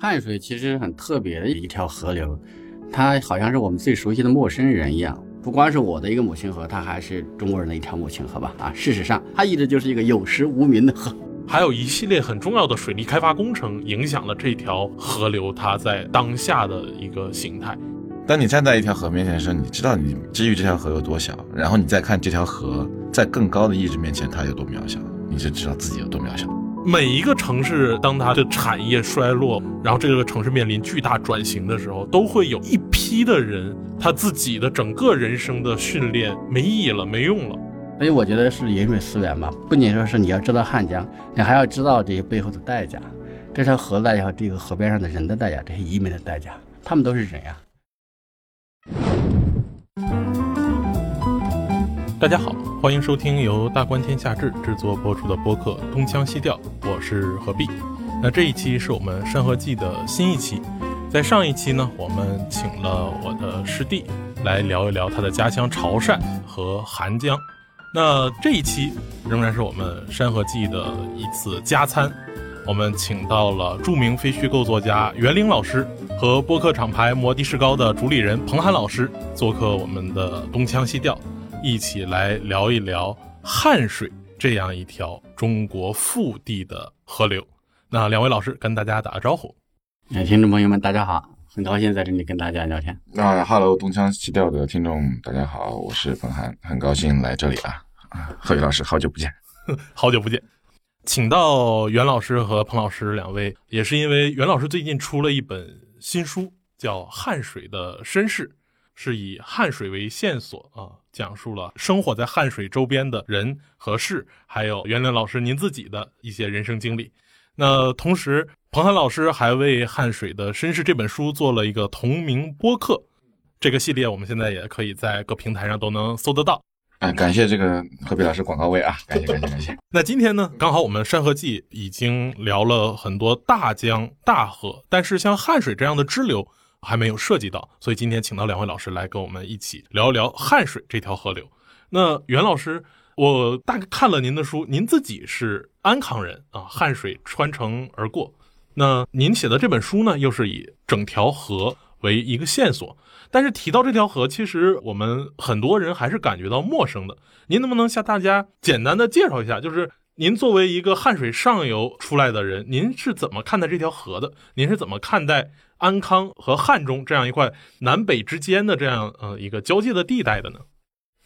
汉水其实很特别的一条河流，它好像是我们最熟悉的陌生人一样。不光是我的一个母亲河，它还是中国人的一条母亲河吧？啊，事实上，它一直就是一个有实无名的河。还有一系列很重要的水利开发工程，影响了这条河流它在当下的一个形态。当你站在一条河面前的时候，你知道你之于这条河有多小，然后你再看这条河在更高的意志面前它有多渺小，你就知道自己有多渺小。每一个城市，当它的产业衰落，然后这个城市面临巨大转型的时候，都会有一批的人，他自己的整个人生的训练没意义了，没用了。所以我觉得是饮水思源吧，不仅说是你要知道汉江，你还要知道这些背后的代价，这条河代价和这个河边上的人的代价，这些移民的代价，他们都是人呀。大家好，欢迎收听由大观天下志制作播出的播客《东腔西调》，我是何必。那这一期是我们《山河记》的新一期。在上一期呢，我们请了我的师弟来聊一聊他的家乡潮汕和韩江。那这一期仍然是我们《山河记》的一次加餐，我们请到了著名非虚构作家袁林老师和播客厂牌摩的士高的主理人彭涵老师做客我们的东腔西调。一起来聊一聊汉水这样一条中国腹地的河流。那两位老师跟大家打个招呼。哎，听众朋友们，大家好，很高兴在这里跟大家聊天。那 Hello，东腔西调的听众，大家好，我是冯涵，很高兴来这里啊。啊，何宇老师，好久不见，好久不见。请到袁老师和彭老师两位，也是因为袁老师最近出了一本新书，叫《汉水的身世》。是以汉水为线索啊，讲述了生活在汉水周边的人和事，还有袁林老师您自己的一些人生经历。那同时，彭涵老师还为《汉水的身世》这本书做了一个同名播客，这个系列我们现在也可以在各平台上都能搜得到。啊，感谢这个何必老师广告位啊，感谢感谢感谢。那今天呢，刚好我们《山河记》已经聊了很多大江大河，但是像汉水这样的支流。还没有涉及到，所以今天请到两位老师来跟我们一起聊一聊汉水这条河流。那袁老师，我大概看了您的书，您自己是安康人啊，汉水穿城而过。那您写的这本书呢，又是以整条河为一个线索，但是提到这条河，其实我们很多人还是感觉到陌生的。您能不能向大家简单的介绍一下，就是您作为一个汉水上游出来的人，您是怎么看待这条河的？您是怎么看待？安康和汉中这样一块南北之间的这样呃一个交界的地带的呢？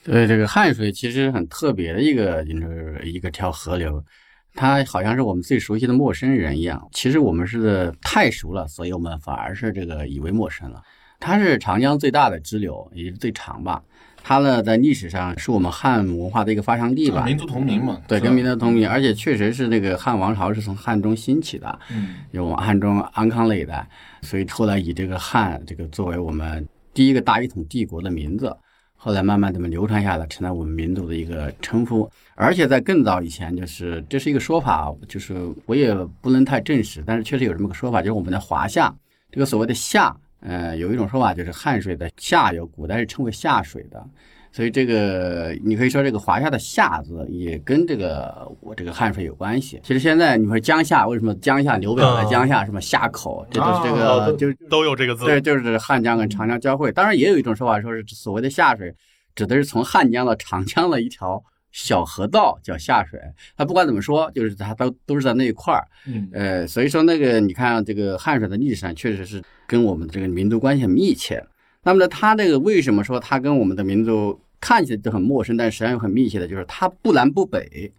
对，这个汉水其实很特别的一个就是一个条河流，它好像是我们最熟悉的陌生人一样。其实我们是太熟了，所以我们反而是这个以为陌生了。它是长江最大的支流，也是最长吧。它呢，在历史上是我们汉文化的一个发祥地吧？民族同名嘛。对，跟民族同名，而且确实是那个汉王朝是从汉中兴起的，嗯，有汉中安康那一带，所以后来以这个汉这个作为我们第一个大一统帝国的名字，后来慢慢这么流传下来，成了我们民族的一个称呼。而且在更早以前，就是这是一个说法，就是我也不能太证实，但是确实有这么个说法，就是我们的华夏这个所谓的夏。呃，有一种说法就是汉水的下游，古代是称为下水的，所以这个你可以说这个华夏的夏字也跟这个我这个汉水有关系。其实现在你说江夏，为什么江夏刘表在江夏什么夏口，这都是这个就都有这个字。对，就是汉江跟长江交汇。当然也有一种说法，说是所谓的下水，指的是从汉江到长江的一条。小河道叫下水，它不管怎么说，就是它都都是在那一块儿，嗯，呃，所以说那个你看这个汉水的历史上确实是跟我们这个民族关系很密切。那么呢，它这个为什么说它跟我们的民族看起来就很陌生，但实际上又很密切的，就是它不南不北，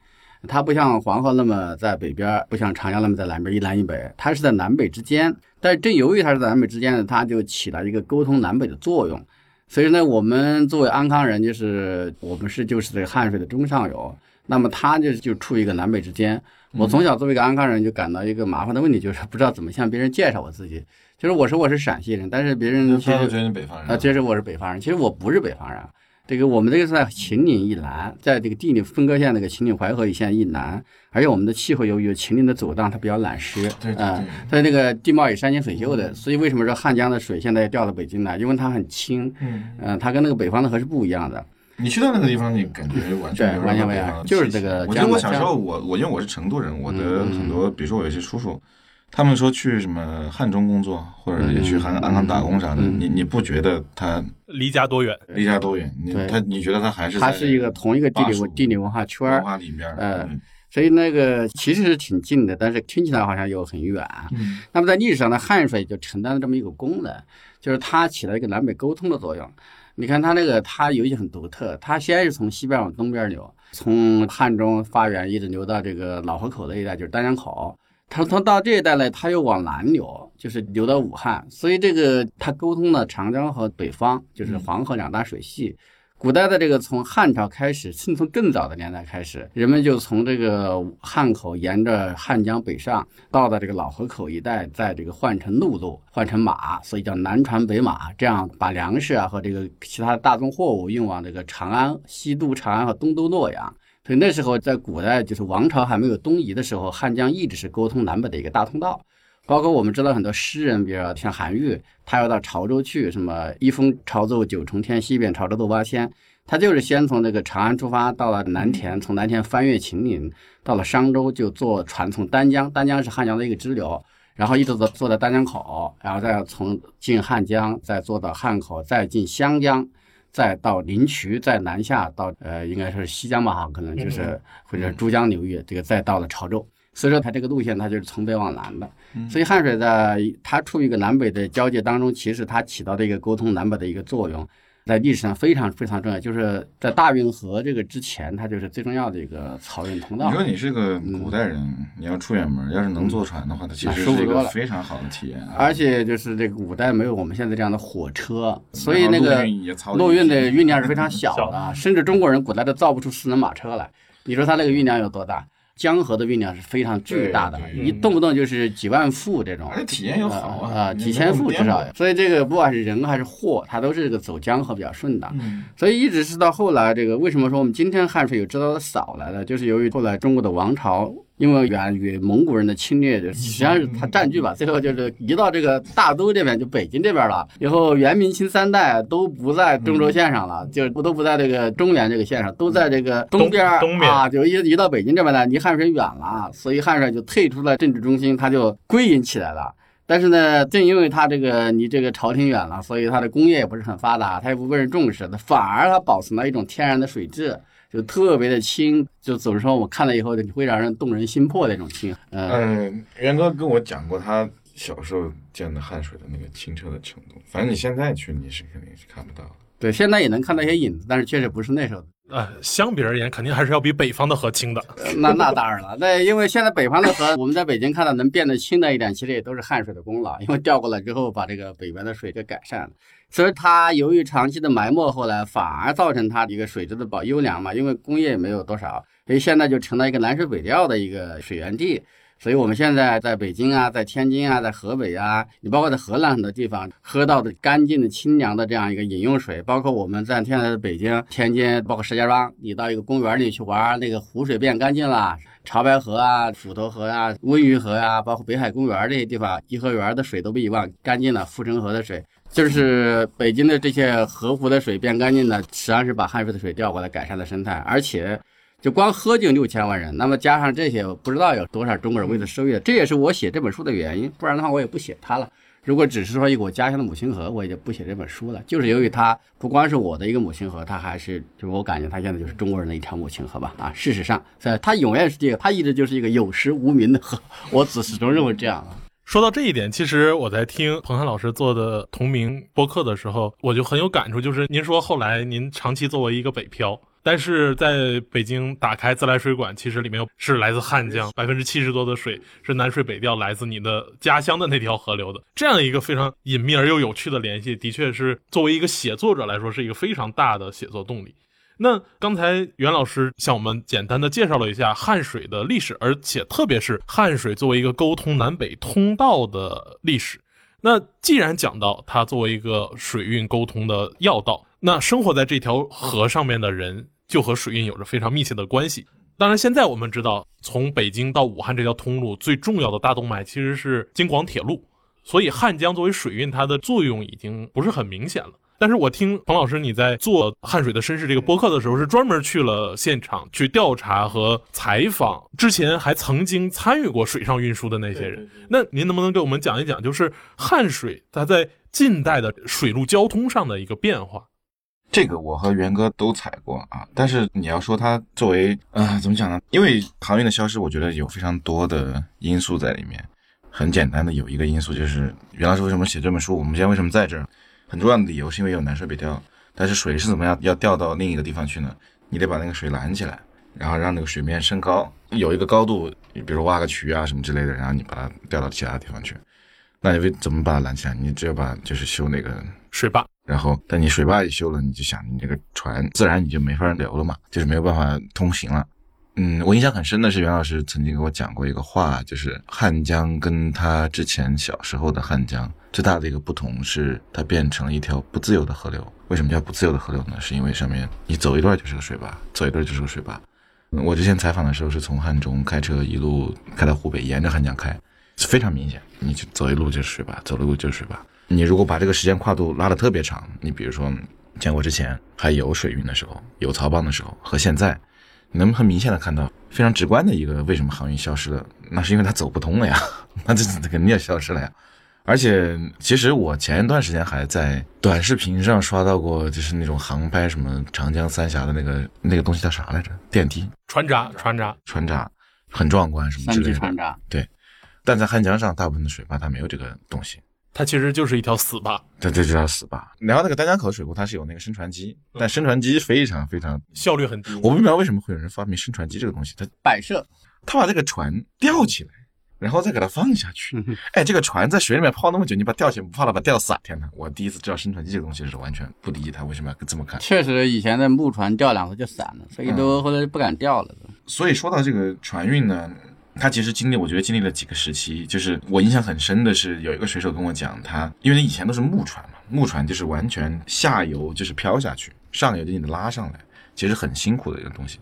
它不像黄河那么在北边，不像长江那么在南边一南一北，它是在南北之间。但是正由于它是在南北之间呢，它就起了一个沟通南北的作用。所以呢，我们作为安康人，就是我们是就是这个汉水的中上游，那么它就就处于一个南北之间。我从小作为一个安康人，就感到一个麻烦的问题，就是不知道怎么向别人介绍我自己。就是我说我是陕西人，但是别人其实觉得北方人啊，其实我是北方人，其实我不是北方人。这个我们这个是在秦岭以南，在这个地理分割线那个秦岭淮河一线以南，而且我们的气候由于秦岭的走荡，它比较懒湿，对嗯，它那个地貌也山清水秀的，所以为什么说汉江的水现在调到北京来？因为它很清，嗯，它跟那个北方的河是不一样的。你去到那个地方，你感觉完全完全不一样，就是这个。我觉得我小时候，我我因为我是成都人，我的很多，比如说我有些叔叔。他们说去什么汉中工作，或者也去韩安康打工啥的，嗯你你不觉得他离家多远？离家多远？你他你觉得他还是他是一个同一个地理地理文化圈文儿，化里面儿？呃嗯所以那个其实是挺近的，但是听起来好像又很远。嗯那么在历史上呢，汉水就承担了这么一个功能，就是它起了一个南北沟通的作用。你看它那个，它有一些很独特，它先是从西边往东边流，从汉中发源一直流到这个老河口那一带，就是丹江口。它从到这一带呢，他又往南流，就是流到武汉，所以这个他沟通了长江和北方，就是黄河两大水系。古代的这个从汉朝开始，甚至从更早的年代开始，人们就从这个汉口沿着汉江北上，到了这个老河口一带，在这个换成陆路，换成马，所以叫南船北马，这样把粮食啊和这个其他的大宗货物运往这个长安、西渡长安和东渡洛阳。所以那时候在古代，就是王朝还没有东移的时候，汉江一直是沟通南北的一个大通道。包括我们知道很多诗人，比如说像韩愈，他要到潮州去，什么一封朝奏九重天，西边潮州斗八千。他就是先从那个长安出发，到了南田，从南田翻越秦岭，到了商州就坐船从丹江，丹江是汉江的一个支流，然后一直坐坐到丹江口，然后再从进汉江，再坐到汉口，再进湘江，再到临渠，再南下到呃应该是西江吧，哈，可能就是或者珠江流域，这个再到了潮州。所以说它这个路线它就是从北往南的，所以汉水在它处于一个南北的交界当中，其实它起到的一个沟通南北的一个作用。在历史上非常非常重要，就是在大运河这个之前，它就是最重要的一个漕运通道你。说你是个古代人，你要出远门，要是能坐船的话，它其实是一个非常好的体验啊。而且就是这个古代没有我们现在这样的火车，所以那个陆运的运量是非常小 小的，甚至中国人古代都造不出四轮马车来。你说它那个运量有多大？江河的运量是非常巨大的，对一动不动就是几万副这种。而且体验又好啊啊，几千副至少所以这个不管是人还是货，它都是这个走江河比较顺的。嗯所以一直是到后来，这个为什么说我们今天汉水有知道的少来了，就是由于后来中国的王朝因为源于蒙古人的侵略，就实际上是他占据吧，最后就是移到这个大都这边，就北京这边了。以后元明清三代都不在中轴线上了，就都不在这个中原这个线上，都在这个东边儿东东边。啊，就一移到北京这边来，离汉水远了，所以汉水就退出了政治中心，它就归隐起来了。但是呢，正因为它这个离这个朝廷远了，所以它的工业也不是很发达，它也不被人重视，它反而它保存了一种天然的水质，就特别的清，就总是说我看了以后你会让人动人心魄的那种清。嗯，嗯，元哥跟我讲过他小时候见的汉水的那个清澈的程度，反正你现在去你是肯定是看不到的。对，现在也能看到一些影子，但是确实不是那时候的。呃，相比而言，肯定还是要比北方的河清的。那那当然了，那因为现在北方的河，我们在北京看到能变得清的一点，其实也都是汉水的功劳，因为调过来之后把这个北边的水给改善了。所以它由于长期的埋没，后来反而造成它一个水质的保优良嘛，因为工业也没有多少，所以现在就成了一个南水北调的一个水源地。所以我们现在在北京啊，在天津啊，在河北啊，你包括在河南很多地方喝到的干净的清凉的这样一个饮用水，包括我们在现在的北京、天津，包括石家庄，你到一个公园里去玩，那个湖水变干净了，潮白河啊、斧头河啊、温榆河啊，包括北海公园这些地方，颐和园的水都比以往干净了，护城河的水。就是北京的这些河湖的水变干净了，实际上是把汉水的水调过来改善了生态，而且就光喝就六千万人，那么加上这些，不知道有多少中国人为了收益，这也是我写这本书的原因，不然的话我也不写它了。如果只是说一个我家乡的母亲河，我也就不写这本书了。就是由于它不光是我的一个母亲河，它还是就是我感觉它现在就是中国人的一条母亲河吧。啊，事实上，在它永远是这个，它一直就是一个有实无名的河，我只始终认为这样啊。说到这一点，其实我在听彭涵老师做的同名播客的时候，我就很有感触。就是您说后来您长期作为一个北漂，但是在北京打开自来水管，其实里面是来自汉江，百分之七十多的水是南水北调，来自你的家乡的那条河流的。这样一个非常隐秘而又有趣的联系，的确是作为一个写作者来说，是一个非常大的写作动力。那刚才袁老师向我们简单的介绍了一下汉水的历史，而且特别是汉水作为一个沟通南北通道的历史。那既然讲到它作为一个水运沟通的要道，那生活在这条河上面的人就和水运有着非常密切的关系。当然，现在我们知道，从北京到武汉这条通路最重要的大动脉其实是京广铁路，所以汉江作为水运，它的作用已经不是很明显了。但是我听彭老师你在做《汉水的身世》这个播客的时候，是专门去了现场去调查和采访，之前还曾经参与过水上运输的那些人。那您能不能给我们讲一讲，就是汉水它在近代的水陆交通上的一个变化？这个我和元哥都踩过啊，但是你要说它作为啊、怎么讲呢？因为航运的消失，我觉得有非常多的因素在里面。很简单的有一个因素就是，袁老师为什么写这本书？我们今天为什么在这儿？很重要的理由是因为有南水北调，但是水是怎么样要调到另一个地方去呢？你得把那个水拦起来，然后让那个水面升高，有一个高度，比如挖个渠啊什么之类的，然后你把它调到其他地方去。那你为怎么把它拦起来？你只有把就是修那个水坝，然后，但你水坝一修了，你就想你这个船自然你就没法流了嘛，就是没有办法通行了。嗯，我印象很深的是袁老师曾经给我讲过一个话，就是汉江跟他之前小时候的汉江最大的一个不同是，它变成了一条不自由的河流。为什么叫不自由的河流呢？是因为上面你走一段就是个水坝，走一段就是个水坝。我之前采访的时候是从汉中开车一路开到湖北，沿着汉江开，非常明显，你就走一路就是水坝，走一路就是水坝。你如果把这个时间跨度拉得特别长，你比如说建国之前还有水运的时候，有曹帮的时候，和现在，你能很明显的看到非常直观的一个为什么航运消失了，那是因为它走不通了呀，那这肯定要消失了呀。而且，其实我前一段时间还在短视频上刷到过，就是那种航拍什么长江三峡的那个那个东西叫啥来着？电梯、船闸，船闸，船闸，很壮观什么之类的。级船闸，但在汉江上，大部分的水坝它没有这个东西。它其实就是一条死坝，对这就叫死坝。然后那个丹江口水库它是有那个升船机，但升船机非常非常，效率很低。我不明白为什么会有人发明升船机这个东西。它摆设，他把这个船吊起来，然后再给它放下去。哎，这个船在水里面泡那么久，你把它吊起来不怕它把它吊死啊？天哪！我第一次知道升船机这个东西是完全不理解它为什么要这么干。确实以前的木船吊两次就散了，所以都嗯后来不敢吊了。所以说到这个船运呢，它其实经历，我觉得经历了几个时期。就是我印象很深的是，有一个水手跟我讲，他因为以前都是木船嘛，木船就是完全下游就是漂下去，上游就给你得拉上来，其实很辛苦的一个东西。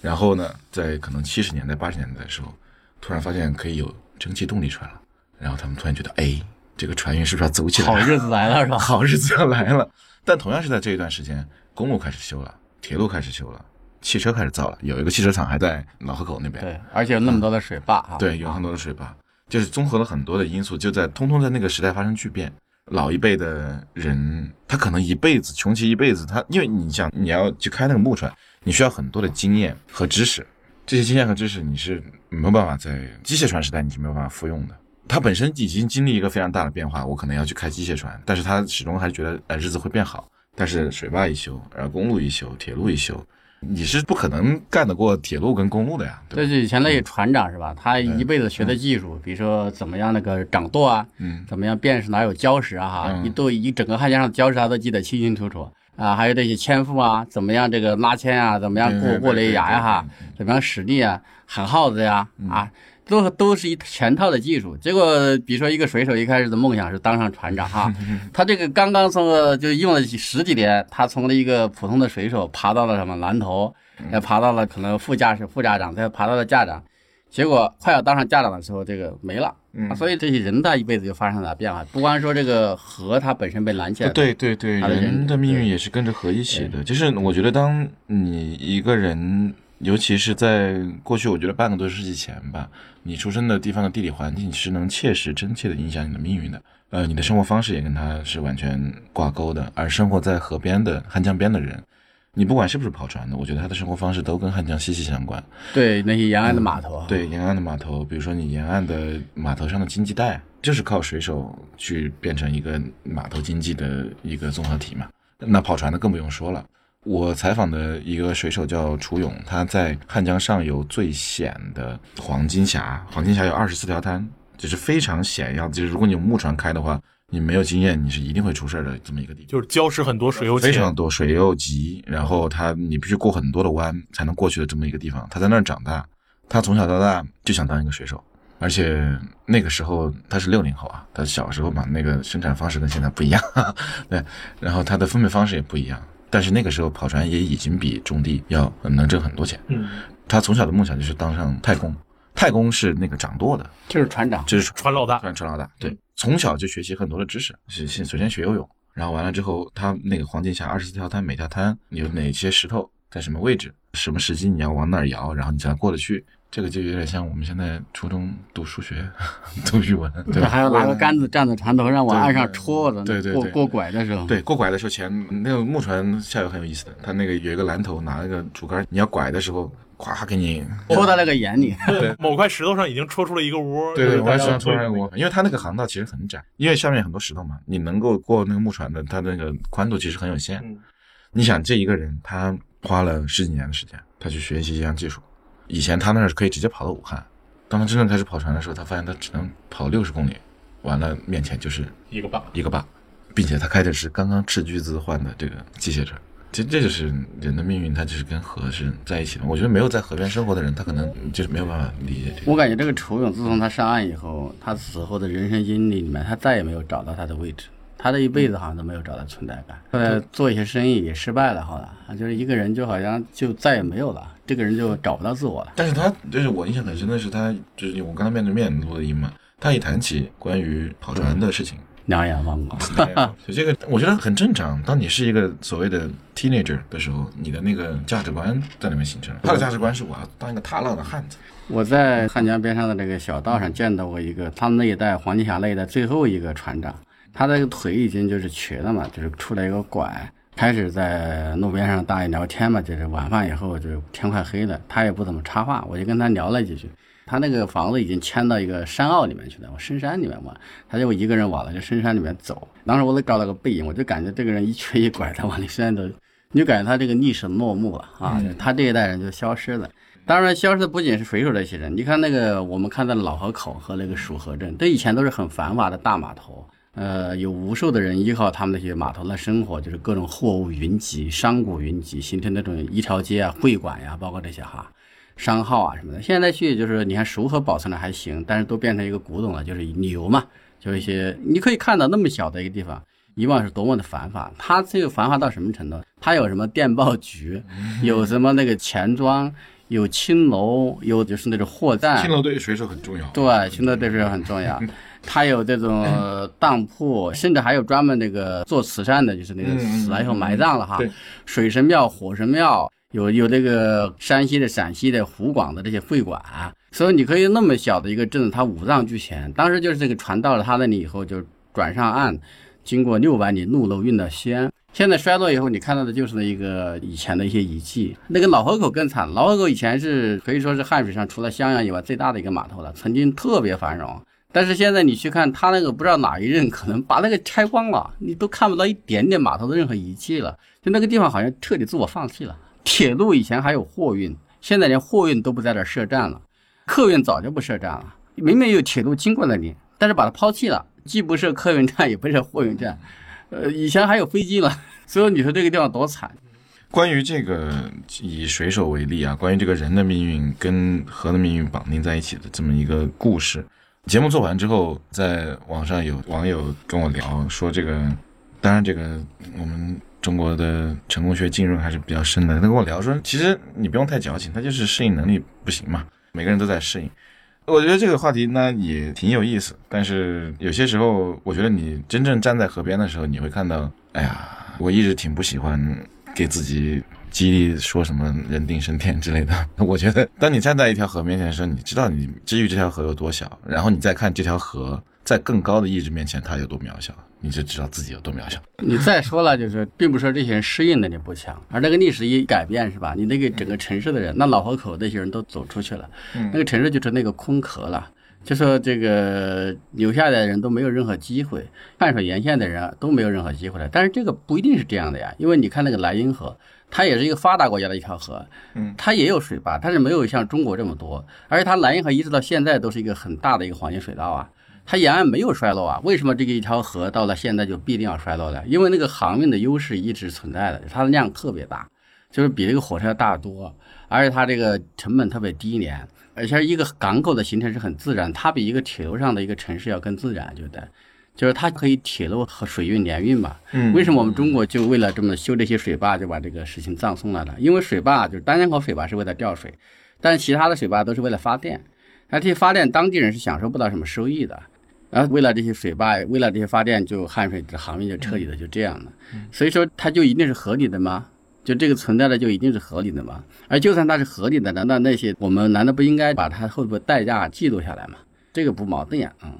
然后呢，在可能七十年代、八十年代的时候，突然发现可以有蒸汽动力船了，然后他们突然觉得，哎，这个船运是不是要走起来？好日子来了是吧？好日子要来了。但同样是在这一段时间，公路开始修了，铁路开始修了，汽车开始造了，有一个汽车厂还在老河口那边。对，而且有那么多的水坝啊。对，有很多的水坝，就是综合了很多的因素，就在通通在那个时代发生巨变。老一辈的人，他可能一辈子穷其一辈子，他因为你想你要去开那个木船，你需要很多的经验和知识，这些经验和知识你是没有办法在机械船时代你是没有办法复用的。他本身已经经历一个非常大的变化，我可能要去开机械船，但是他始终还是觉得呃日子会变好。但是水坝一修，然后公路一修，铁路一修，你是不可能干得过铁路跟公路的呀，对吧？这是以前那些船长是吧？他一辈子学的技术，比如说怎么样那个掌舵啊，嗯怎么样辨识哪有礁石啊哈，嗯一都一整个汉江上的礁石他都记得清清楚楚啊，还有这些纤夫啊，怎么样这个拉纤啊，怎么样对对过过雷崖呀哈对对对，怎么样使力啊，喊号子呀啊。都都是一全套的技术，结果比如说一个水手一开始的梦想是当上船长哈，他这个刚刚从呃就用了十几年，他从了一个普通的水手爬到了什么蓝头，也爬到了可能副驾驶、副驾长，再爬到了驾长，结果快要当上驾长的时候，这个没了。嗯。啊所以这些人的一辈子就发生了变化，不光说这个河它本身被拦起来，，对对对，人的命运也是跟着河一起的。就是我觉得，当你一个人，尤其是在过去，我觉得半个多世纪前吧，你出生的地方的地理环境是能切实真切的影响你的命运的。呃，你的生活方式也跟它是完全挂钩的。而生活在河边的汉江边的人，你不管是不是跑船的，我觉得他的生活方式都跟汉江息息相关。对那些沿岸的码头，，对沿岸的码头，比如说你沿岸的码头上的经济带，就是靠水手去变成一个码头经济的一个综合体嘛。那跑船的更不用说了。我采访的一个水手叫楚勇，他在汉江上游最险的黄金峡，黄金峡有二十四条滩，就是非常险要，就是如果你用木船开的话，你没有经验，你是一定会出事儿的这么一个地方。就是礁石很多，水又浅，非常多，水又急，然后他你必须过很多的弯才能过去的这么一个地方。他在那儿长大，他从小到大就想当一个水手，而且那个时候他是六零后啊，他小时候嘛，那个生产方式跟现在不一样，对，然后他的分配方式也不一样。但是那个时候跑船也已经比种地要能挣很多钱。嗯，他从小的梦想就是当上太公，太公是那个掌舵的，就是船长，就是船老大，船船老大，对，从小就学习很多的知识，是先首先学游泳，然后完了之后，他那个黄金峡二十四条滩，每条滩有哪些石头在什么位置，什么时机你要往哪儿摇，然后你才能过得去。这个就有点像我们现在初中读数学、读语文，对吧？还要拿个杆子站在船头上往岸上戳的，对对对过过拐的时候，对，过拐的时候前那个木船下游很有意思的，它那个有一个篮头，拿了个竹竿，你要拐的时候，咵给你，戳到那个眼里。对某块石头上已经戳出了一个窝，对对，就是大家我还想出来过，因为它那个航道其实很窄，因为下面很多石头嘛，你能够过那个木船的，它那个宽度其实很有限。嗯你想，这一个人他花了十几年的时间，他去学习一项技术，以前他那儿可以直接跑到武汉，当他真正开始跑船的时候，他发现他只能跑六十公里，完了面前就是一个坝。一个坝，并且他开的是刚刚斥巨资换的这个机械车。其实这就是人的命运，它就是跟河是在一起的。我觉得没有在河边生活的人，他可能就是没有办法理解这个。我感觉这个楚勇自从他上岸以后，他死后的人生经历里面，他再也没有找到他的位置。他这一辈子好像都没有找到存在感。后来做一些生意也失败了，好了，啊就是一个人就好像就再也没有了，这个人就找不到自我了。但是他就是我印象很深的是他，就是我跟他面对面录的音嘛，他一谈起关于跑船的事情，两眼放光，所以这个我觉得很正常。当你是一个所谓的 teenager 的时候，你的那个价值观在里面形成。他的价值观是我要当一个踏浪的汉子。我在汉江边上的这个小道上见到过一个，他们那一代黄金峡那一代最后一个船长，他这个腿已经就是瘸了嘛，就是出来一个拐，开始在路边上大爷聊天嘛，就是晚饭以后就天快黑了，他也不怎么插话，我就跟他聊了几句。他那个房子已经迁到一个山坳里面去了，往深山里面嘛，他就一个人往那个深山里面走。当时我都照了个背影，我就感觉这个人一瘸一拐的往里山走，你就感觉他这个历史落幕了啊，他这一代人就消失了。当然，消失的不仅是水手这些人，你看那个我们看到的老河口和那个蜀河镇，这以前都是很繁华的大码头，呃，有无数的人依靠他们那些码头来生活，就是各种货物云集、商贾云集，形成那种一条街啊、会馆呀、包括这些哈。商号啊什么的，现在去就是你看熟河保存的还行，但是都变成一个古董了，就是旅游嘛，就是一些你可以看到那么小的一个地方，以往是多么的繁华。它这个繁华到什么程度？它 有什么电报局，有什么那个钱庄，有青楼，有就是那种货站，青楼对于水手很重要。对，青楼对水手很重要。它有这种当铺，甚至还有专门那个做慈善的，就是那个死了以后埋葬了哈对，水神庙、火神庙。有有这个山西的、陕西的、湖广的这些会馆，所以你可以那么小的一个镇子，它五脏俱全。当时就是这个船到了他那里以后，就转上岸，经过六百里陆路运到西安。现在衰落以后，你看到的就是那一个以前的一些遗迹。那个老河口更惨，老河口以前是可以说是汉水上除了襄阳以外最大的一个码头了，曾经特别繁荣。但是现在你去看他那个，不知道哪一任可能把那个拆光了，你都看不到一点点码头的任何遗迹了。就那个地方好像彻底自我放弃了。铁路以前还有货运，现在连货运都不在这儿设站了，客运早就不设站了。明明有铁路经过那里，但是把它抛弃了，既不设客运站，也不设货运站。呃，以前还有飞机了，所以你说这个地方多惨。关于这个以水手为例啊，关于这个人的命运跟河的命运绑定在一起的这么一个故事，节目做完之后，在网上有网友跟我聊说，这个当然这个我们。中国的成功学浸润还是比较深的。他跟我聊说，其实你不用太矫情，他就是适应能力不行嘛，每个人都在适应。我觉得这个话题呢也挺有意思，但是有些时候，我觉得你真正站在河边的时候，你会看到，哎呀，我一直挺不喜欢给自己激励说什么人定胜天之类的。我觉得，当你站在一条河面前的时候，你知道你至于这条河有多小，然后你再看这条河在更高的意志面前它有多渺小。你就知道自己有多渺小。你再说了，就是并不是说这些人适应能力不强，而那个历史一改变，是吧？你那个整个城市的人，那老河口那些人都走出去了，那个城市就是那个空壳了。就说这个留下来的人都没有任何机会，汉水沿线的人都没有任何机会了。但是这个不一定是这样的呀，因为你看那个莱茵河，它也是一个发达国家的一条河，嗯，它也有水坝，但是没有像中国这么多，而且它莱茵河一直到现在都是一个很大的一个黄金水道啊。它沿岸没有衰落啊？为什么这个一条河到了现在就必定要衰落呢？因为那个航运的优势一直存在的，它的量特别大，就是比这个火车要大得多，而且它这个成本特别低廉，而且一个港口的形成是很自然，它比一个铁路上的一个城市要更自然，对不对？就是它可以铁路和水运联运嘛。嗯，为什么我们中国就为了这么修这些水坝就把这个事情葬送了呢？因为水坝就是丹江口水坝是为了调水，但是其他的水坝都是为了发电，而这些发电当地人是享受不到什么收益的。然后为了这些水坝，为了这些发电，就汉水的航运就彻底的就这样了。所以说它就一定是合理的吗？就这个存在的就一定是合理的吗？而就算它是合理的，难道那些我们难道不应该把它后边代价记录下来吗？这个不矛盾呀，嗯。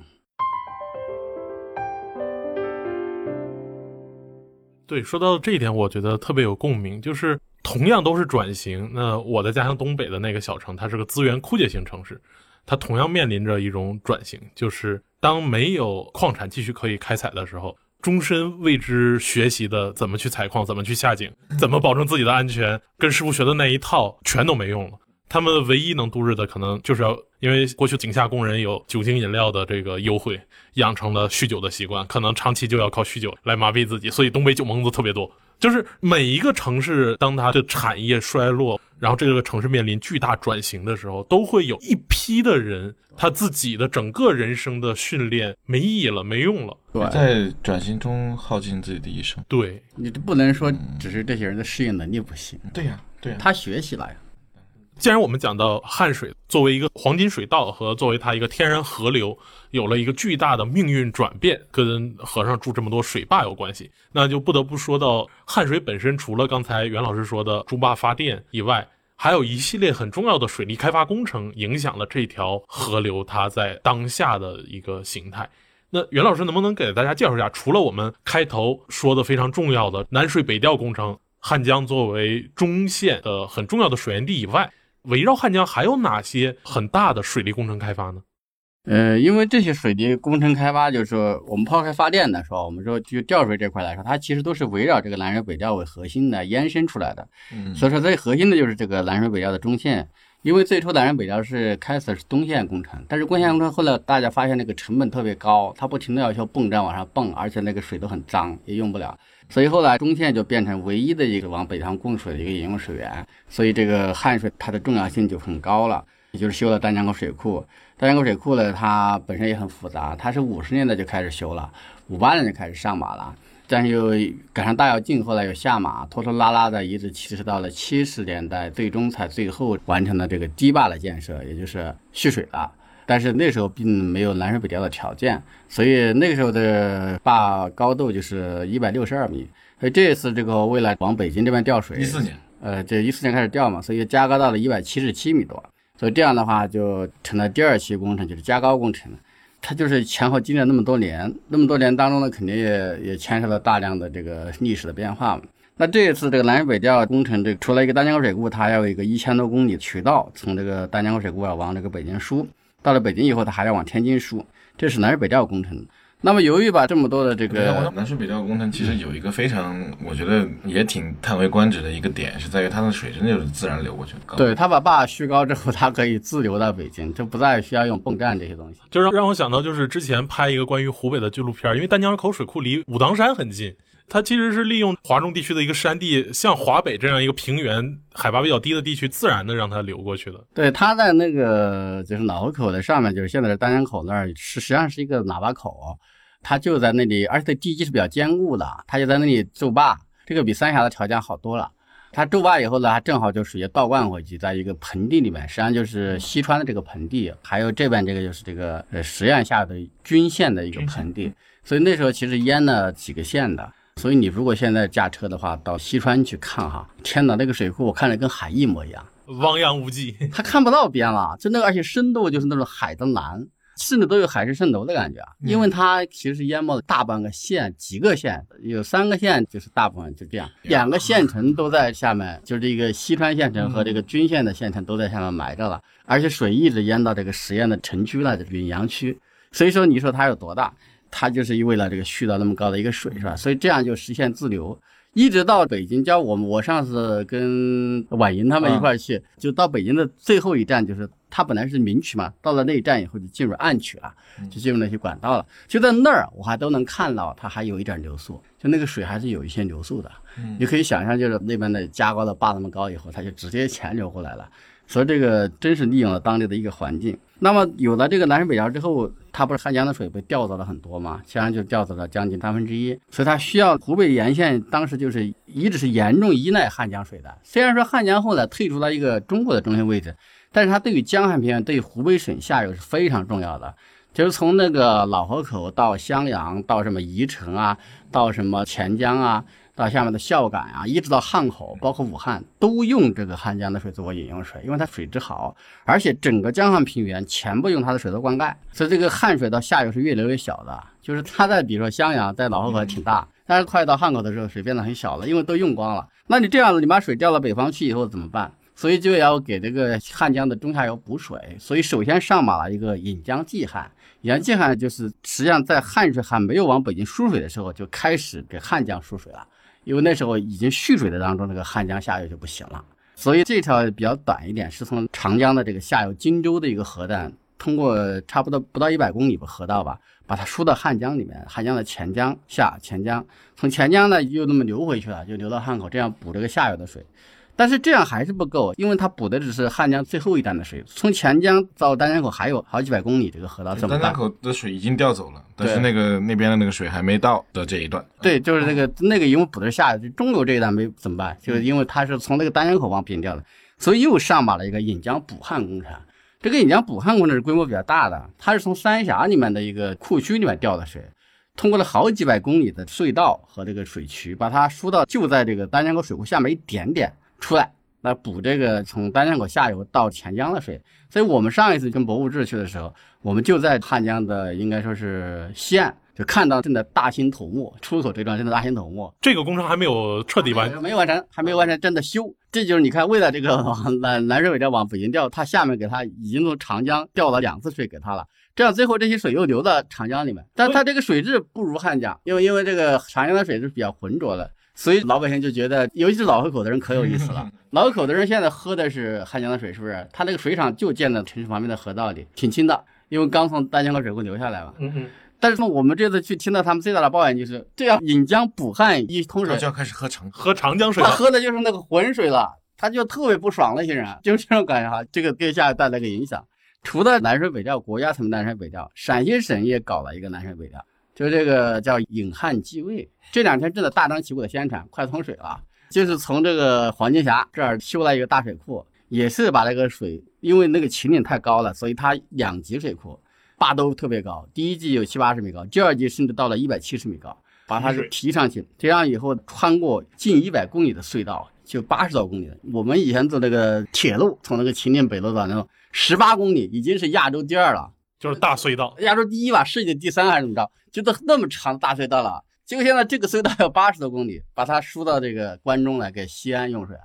对，说到这一点，我觉得特别有共鸣。就是同样都是转型，那我的家乡东北的那个小城，它是个资源枯竭型城市，它同样面临着一种转型，就是当没有矿产继续可以开采的时候，终身为之学习的怎么去采矿，怎么去下井，怎么保证自己的安全，跟师傅学的那一套全都没用了。他们唯一能度日的，可能就是要因为过去井下工人有酒精饮料的这个优惠，养成了酗酒的习惯，可能长期就要靠酗酒来麻痹自己，所以东北酒蒙子特别多。就是每一个城市，当它的产业衰落，然后这个城市面临巨大转型的时候，都会有一批的人，他自己的整个人生的训练没意义了，没用了。对，在转型中耗尽自己的一生。对，你不能说只是这些人的适应能力不行，对呀，对呀，他学习了呀。既然我们讲到汉水作为一个黄金水道和作为它一个天然河流，有了一个巨大的命运转变，跟河上筑这么多水坝有关系，那就不得不说到汉水本身，除了刚才袁老师说的筑坝发电以外，还有一系列很重要的水利开发工程，影响了这条河流它在当下的一个形态。那袁老师能不能给大家介绍一下，除了我们开头说的非常重要的南水北调工程，汉江作为中线的很重要的水源地以外，围绕汉江还有哪些很大的水利工程开发呢？呃，因为这些水利工程开发，就是说我们抛开发电的时候，我们说就调水这块来说，它其实都是围绕这个南水北调为核心的延伸出来的。嗯，所以说最核心的就是这个南水北调的中线。因为最初南水北调是开始是东线工程，但是东线工程后来大家发现那个成本特别高，它不停的要求泵站往上泵，而且那个水都很脏，也用不了。所以后来中线就变成唯一的一个往北方供水的一个饮用水源，所以这个汉水它的重要性就很高了。也就是修了丹江口水库，丹江口水库呢，它本身也很复杂，它是五十年代就开始修了，五八年就开始上马了，但是又赶上大跃进，后来又下马，拖拖拉拉的，一直其实到了七十年代，最终才最后完成了这个堤坝的建设，也就是蓄水了。但是那时候并没有南水北调的条件，所以那个时候的坝高度就是一百六十二米。所以这一次这个为了往北京这边调水，一四年，呃，这一四年开始调嘛，所以加高到了一百七十七米多。所以这样的话就成了第二期工程，就是加高工程。它就是前后经历了那么多年，那么多年当中呢，肯定也也牵涉了大量的这个历史的变化嘛。那这一次这个南水北调工程，这除了一个丹江口水库，它要有一个一千多公里渠道，从这个丹江口水库啊往这个北京输，到了北京以后，它还要往天津输，这是南水北调工程。那么由于把这么多的这个南水北调工程，其实有一个非常，我觉得也挺叹为观止的一个点，是在于它的水真的就是自然流过去的。对，它把坝蓄高之后，它可以自流到北京，就不再需要用泵站这些东西。就让让我想到，就是之前拍一个关于湖北的纪录片，因为丹江口水库离武当山很近。它其实是利用华中地区的一个山地，像华北这样一个平原、海拔比较低的地区，自然的让它流过去的。对，它在那个就是老河口的上面，就是现在的丹江口那儿，是实际上是一个喇叭口，它就在那里，而且地基是比较坚固的，它就在那里筑坝，这个比三峡的条件好多了。它筑坝以后呢，它正好就属于倒灌回去，在一个盆地里面，实际上就是西川的这个盆地，还有这边这个就是这个呃十堰下的均线的一个盆地，所以那时候其实淹了几个县的。所以你如果现在驾车的话，到西川去看哈，天哪，那个水库我看着跟海一模一样，汪洋无际，它看不到边了，就那个，而且深度就是那种海的蓝，甚至都有海市蜃楼的感觉，因为它其实淹没了大半个县，几个县，有三个县就是大部分就这样，两个县城都在下面，就是这个西川县城和这个均县的县城都在下面埋着了，而且水一直淹到这个十堰的城区了，闵阳区，所以说你说它有多大？它就是为了这个蓄到那么高的一个水，是吧？所以这样就实现自流，一直到北京。叫我们，我上次跟婉莹他们一块去，就到北京的最后一站，就是它本来是明渠嘛，到了那一站以后就进入暗渠了，就进入那些管道了。就在那儿，我还都能看到它还有一点流速，就那个水还是有一些流速的。你可以想象，就是那边的加高的坝那么高以后，它就直接钱流过来了。所以这个真是利用了当地的一个环境。那么有了这个南水北调之后，它不是汉江的水被调走了很多吗？实际上就调走了将近三分之一。所以它需要湖北沿线当时就是一直是严重依赖汉江水的。虽然说汉江后来退出了一个中国的中心位置，但是它对于江汉平原、对于湖北省下游是非常重要的。就是从那个老河口到襄阳，到什么宜城啊，到什么钱江啊，到下面的孝感啊，一直到汉口，包括武汉，都用这个汉江的水作为饮用水，因为它水质好，而且整个江汉平原全部用它的水做灌溉，所以这个汉水到下游是越流越小的。就是它在比如说襄阳，在老河口挺大，但是快到汉口的时候，水变得很小了，因为都用光了。那你这样子，你把水调到北方去以后怎么办？所以就要给这个汉江的中下游补水，所以首先上马了一个引江济汉。引江济汉就是实际上在汉水还没有往北京输水的时候，就开始给汉江输水了，因为那时候已经蓄水的当中，这个汉江下游就不行了。所以这条比较短一点，是从长江的这个下游荆州的一个河段，通过差不多不到一百公里的河道吧。把它输到汉江里面，汉江的钱江下钱江，从钱江呢又那么流回去了，就流到汉口，这样补这个下游的水。但是这样还是不够，因为它补的只是汉江最后一段的水，从钱江到丹江口还有好几百公里，这个河道怎么办？丹江口的水已经调走了，但是那个那边的那个水还没到的这一段。对，就是那个那个因为补的是下中游这一段没怎么办？就是因为它是从那个丹江口往北调的，所以又上马了一个引江补汉工程。这个引江补汉工程是规模比较大的，它是从三峡里面的一个库区里面调的水，通过了好几百公里的隧道和这个水渠，把它输到就在这个丹江口水库下面一点点出来，来补这个从丹江口下游到钱江的水。所以我们上一次跟博物志去的时候，我们就在汉江的应该说是西岸。就看到正在大兴土木出口这段正在大兴土木，这个工程还没有彻底完，没有完成，还没有完成，正在修。这就是你看，为了这个往南南水北调往北京调，它下面给它已经从长江调了两次水给它了，这样最后这些水又流到长江里面，但它这个水质不如汉江，因为因为这个长江的水是比较浑浊的，所以老百姓就觉得，尤其是老河口的人可有意思了。老河口的人现在喝的是汉江的水，是不是？他那个水厂就建在城市旁边的河道里，挺清的，因为刚从丹江口水库流下来嘛。嗯嗯。但是呢，我们这次去听到他们最大的抱怨就是，这样引江补汉一通水，就要开始喝长喝长江水，他喝的就是那个浑水了，他就特别不爽那些人，就是这种感觉哈。这个对下游带来个影响。除了南水北调，国家层面南水北调，陕西省也搞了一个南水北调，就这个叫引汉济渭，这两天正在大张旗鼓的宣传，快通水了，就是从这个黄金峡这儿修了一个大水库，也是把那个水，因为那个秦岭太高了，所以它两级水库。坝都特别高，第一级有七八十米高，第二级甚至到了一百七十米高，把它提上去，这样以后穿过近一百公里的隧道，就八十多公里的。我们以前走那个铁路，从那个秦岭北路到那种十八公里，已经是亚洲第二了，就是大隧道，亚洲第一吧，世界第三还是怎么着？就都那么长的大隧道了。结果现在这个隧道要八十多公里，把它输到这个关中来给西安用水，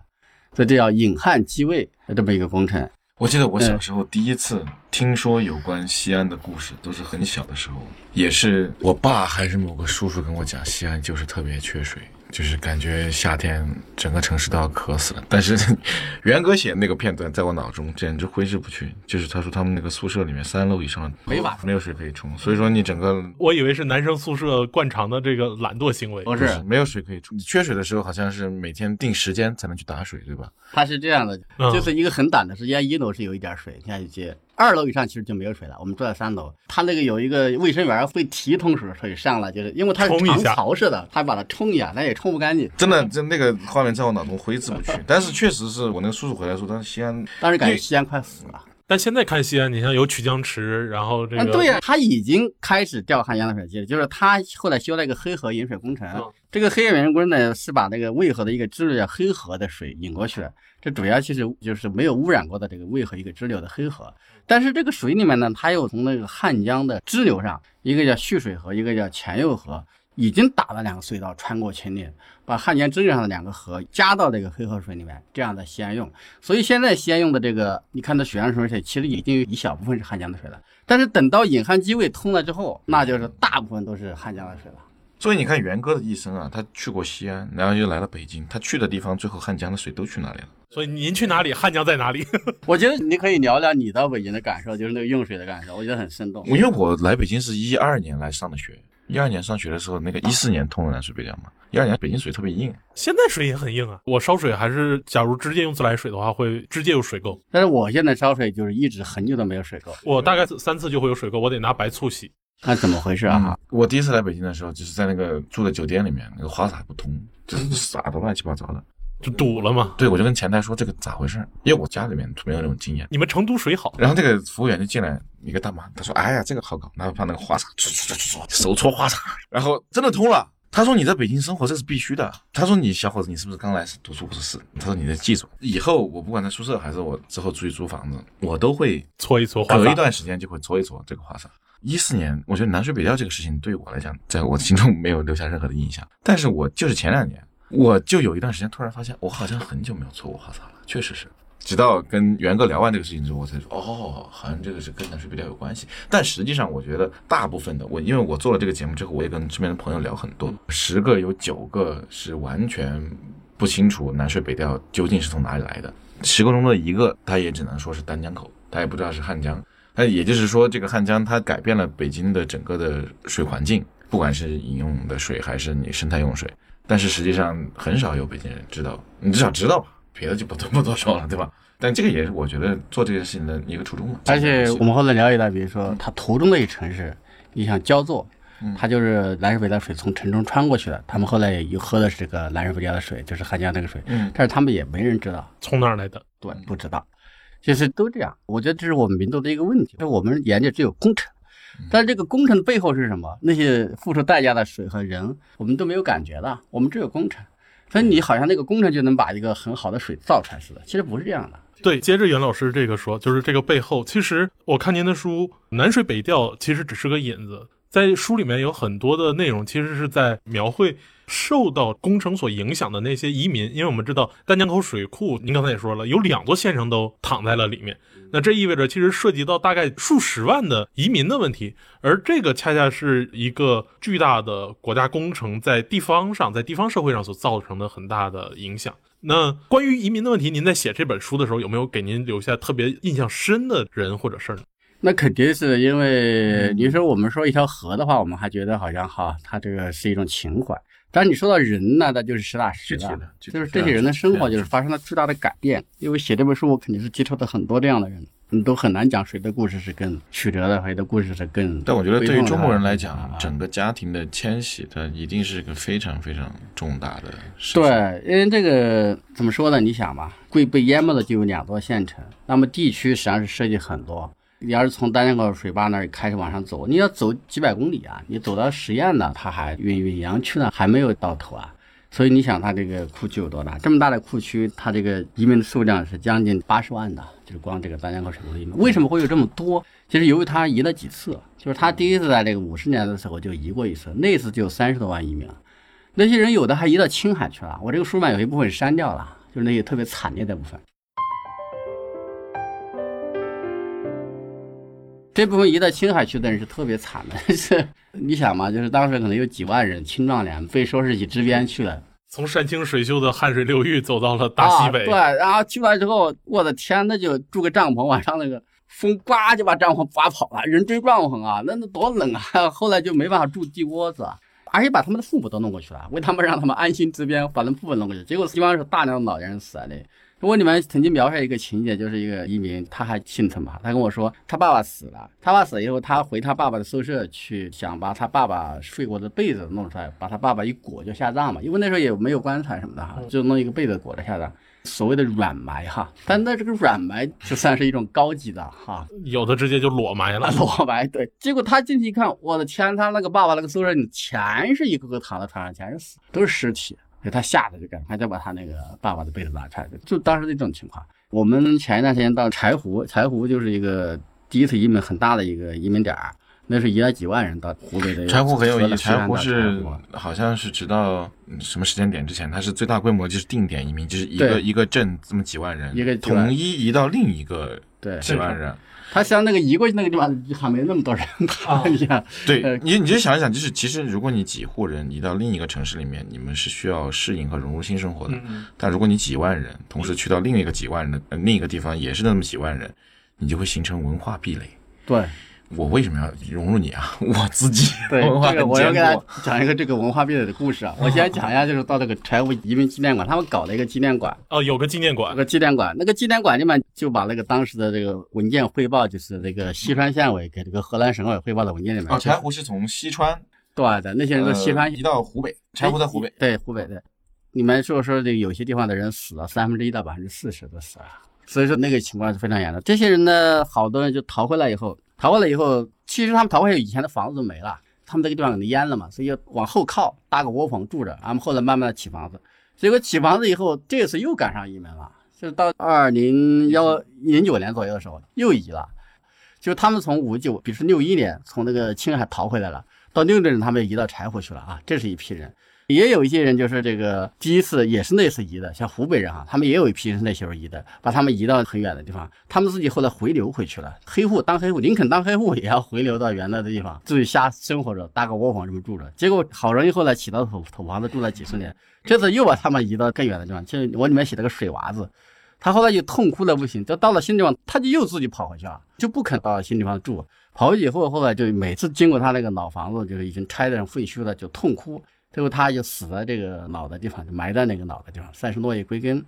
所以这叫引汉济渭的这么一个工程。我记得我小时候第一次听说有关西安的故事，都是很小的时候，也是我爸还是某个叔叔跟我讲，西安就是特别缺水。就是感觉夏天整个城市都要渴死了，但是 袁哥写那个片段在我脑中简直挥之不去。就是他说他们那个宿舍里面三楼以上没法没有水可以冲，所以说你整个我以为是男生宿舍惯常的这个懒惰行为，不是没有水可以冲。你缺水的时候好像是每天定时间才能去打水，对吧？他是这样的，就是一个很短的时间，一楼是有一点水下去接。二楼以上其实就没有水了，我们住在三楼，他那个有一个卫生员会提桶水水上来，就是因为它是长槽式的，他把它冲一下，那也冲不干净。真的，这那个画面在我脑中挥之不去。但是确实是我那个叔叔回来说，他西安 当时感觉西安快死了。但现在看西安，你像有曲江池，然后这个对呀，他已经开始调汉江的水了，就是他后来修了一个黑河引水工程。这个黑河引水工程呢，是把那个渭河的一个支流叫黑河的水引过去，这主要其实就是没有污染过的这个渭河一个支流的黑河。但是这个水里面呢，它又从那个汉江的支流上，一个叫蓄水河，一个叫前右河，已经打了两个隧道穿过秦岭，把汉江支流上的两个河加到这个黑河水里面，这样在西安用。所以现在西安用的这个，你看它水上水水，其实已经有一小部分是汉江的水了。但是等到引汉济渭通了之后，那就是大部分都是汉江的水了。所以你看元哥的一生啊，他去过西安，然后又来了北京，他去的地方最后汉江的水都去哪里了？所以您去哪里，汉江在哪里？我觉得你可以聊聊你到北京的感受，就是那个用水的感受，我觉得很生动。因为我来北京是一二年来上的学，一二年上学的时候，那个一四年通了南水北调嘛，一二年北京水特别硬，现在水也很硬啊。我烧水还是，假如直接用自来水的话，会直接有水垢。但是我现在烧水就是一直很久都没有水垢，我大概三次就会有水垢，我得拿白醋洗。那怎么回事啊？我第一次来北京的时候，就是在那个住的酒店里面，那个花洒不通，就是洒的乱七八糟的。就堵了嘛。对，我就跟前台说这个咋回事，因为我家里面没有那种经验。你们成都水好，然后这个服务员就进来，一个大妈，她说：“哎呀，这个好搞，然后放那个花洒，手搓花洒，然后真的通了。”他说：“你在北京生活，这是必须的。”他说：“你小伙子，你是不是刚来读书？不是是。”他说：“你得记住，以后我不管在宿舍还是我之后出去租房子，我都会搓一搓花隔一。段时间就会搓一搓这个花洒。”一四年，我觉得南水北调这个事情对我来讲，在我心中没有留下任何的印象。但是我就是前两年，我就有一段时间突然发现，我好像很久没有搓过花洒了，确实是。直到跟元哥聊完这个事情之后，我才说，哦，好像这个是跟南水北调有关系。但实际上，我觉得大部分的我，因为我做了这个节目之后，我也跟身边的朋友聊很多，十个有九个是完全不清楚南水北调究竟是从哪里来的，十个中的一个，他也只能说是丹江口，他也不知道是汉江。那也就是说，这个汉江它改变了北京的整个的水环境，不管是饮用的水还是你生态用水。但是实际上很少有北京人知道，你至少知道吧，别的就不多不多说了，对吧？但这个也是我觉得做这件事情的一个初衷嘛。而且我们后来了解到，比如说它途中的一城市，你像焦作，它就是南水北调水从城中穿过去的，他们后来又喝的是这个南水北调的水，就是汉江那个水，嗯但是他们也没人知道，从哪儿来的？对，不知道，其实都这样。我觉得这是我们民族的一个问题，就我们研究只有工程，但这个工程的背后是什么？那些付出代价的水和人，我们都没有感觉的，我们只有工程。所以你好像那个工程就能把一个很好的水造出来似的，其实不是这样的。对，接着袁老师这个说，就是这个背后，其实我看您的书《南水北调》，其实只是个引子，在书里面有很多的内容，其实是在描绘受到工程所影响的那些移民，因为我们知道丹江口水库，您刚才也说了，有两座县城都躺在了里面，那这意味着其实涉及到大概数十万的移民的问题，而这个恰恰是一个巨大的国家工程在地方上，在地方社会上所造成的很大的影响。那关于移民的问题，您在写这本书的时候，有没有给您留下特别印象深的人或者事儿呢？那肯定是因为你说我们说一条河的话，我们还觉得好像哈，它这个是一种情怀。但是你说到人呢，那就是实打实的就是这些人的生活就是发生了巨大的改变。因为写这本书，我肯定是接触到很多这样的人，你都很难讲谁的故事是更曲折的，谁的故事是更。但我觉得对于中国人来啊讲，整个家庭的迁徙，它一定是一个非常非常重大的事情。对，因为这个怎么说呢？你想吧，贵被淹没的就有两座县城，那么地区实际上是涉及很多。你要是从丹江口水坝那儿开始往上走，你要走几百公里啊！你走到十堰呢，它还允允阳区呢，还没有到头啊。所以你想，它这个库区有多大？这么大的库区，它这个移民的数量是将近八十万的，就是光这个丹江口水库的移民。为什么会有这么多？其实由于它移了几次，就是它第一次在这个五十年的时候就移过一次，那次就有三十多万移民。那些人有的还移到青海去了，我这个书上有一部分删掉了，就是那些特别惨烈的部分。这部分移到青海去的人是特别惨的，是你想嘛，就是当时可能有几万人青壮年被收拾起支边去了，从山清水秀的汉水流域走到了大西北，啊。对，然后去完之后，我的天，那就住个帐篷，晚上那个风刮就把帐篷刮跑了，人追帐篷啊，那那多冷啊！后来就没办法住地窝子，而且把他们的父母都弄过去了，为他们让他们安心支边，把他们父母弄过去，结果基本上是大量的老人死了的。我里面曾经描述一个情节，就是一个移民，他还姓陈吧，他跟我说他爸爸死了，他爸死以后，他回他爸爸的宿舍去，想把他爸爸睡过的被子弄出来，把他爸爸一裹就下葬嘛，因为那时候也没有棺材什么的哈，就弄一个被子裹着下葬，所谓的软埋哈，但那这个软埋就算是一种高级的哈，有的直接就裸埋了。裸埋对，结果他进去一看，我的天，他那个爸爸那个宿舍里全是一个个躺在床上，全是死，都是尸体。给他吓得就赶快再把他那个爸爸的被子拿出来，就当时这种情况。我们前一段时间到柴湖，柴湖就是一个第一次移民很大的一个移民点儿，那是移了几万人到湖北的。柴湖很有意思，柴湖湖是好像是直到什么时间点之前，它是最大规模就是定点移民，就是一个一个镇这么几万人，一个统一移到另一个对，几万人。他像那个移过去那个地方还没那么多人，他一样，对呃你，你就想一想，就是其实如果你几户人移到另一个城市里面，你们是需要适应和融入新生活的。嗯，但如果你几万人同时去到另一个几万人的、呃、另一个地方，也是那么几万人，你就会形成文化壁垒。对我为什么要融入你啊？我自己 对，这个我要给大家。讲一个这个文化壁垒的故事啊。我先讲一下，就是到这个柴湖移民纪念馆，他们搞了一个纪念馆，哦，有个纪念那馆，个纪念馆，那个纪念馆里面就把那个当时的这个文件汇报，就是那个西川县委给这个河南省委汇报的文件里面，哦，柴胡是从西川对的，那些人都西川呃移到湖北，柴胡在湖北。对湖北的。你们说说这个有些地方的人死了，三分之一到百分之四十都死了，所以说那个情况是非常严重。这些人呢，好多人就逃回来以后，逃过来以后，其实他们逃回来以前的房子都没了，他们这个地方可能淹了嘛，所以要往后靠，搭个窝棚住着，然后后来慢慢的起房子。结果起房子以后，这次又赶上移民了，就到二零幺零九年左右的时候又移了，就他们从五九，比如说六一年从那个青海逃回来了，到六六年他们又移到柴胡去了啊，这是一批人。也有一些人就是这个第一次也是那次移的，像湖北人啊，他们也有一批人是那时候移的，把他们移到很远的地方，他们自己后来回流回去了，黑户当黑户，林肯当黑户也要回流到原来的地方，自己瞎生活着，搭个窝棚这么住着，结果好容易后来起到土土房子住了几十年，这次又把他们移到更远的地方，就我里面写了个水娃子，他后来就痛哭的不行，就到了新地方，他就又自己跑回去了，就不肯到新地方住，跑回去以后，后来就每次经过他那个老房子，就是已经拆的废墟了，就痛哭。最后他就死在这个老的地方，就埋在那个老的地方，算是落叶归根。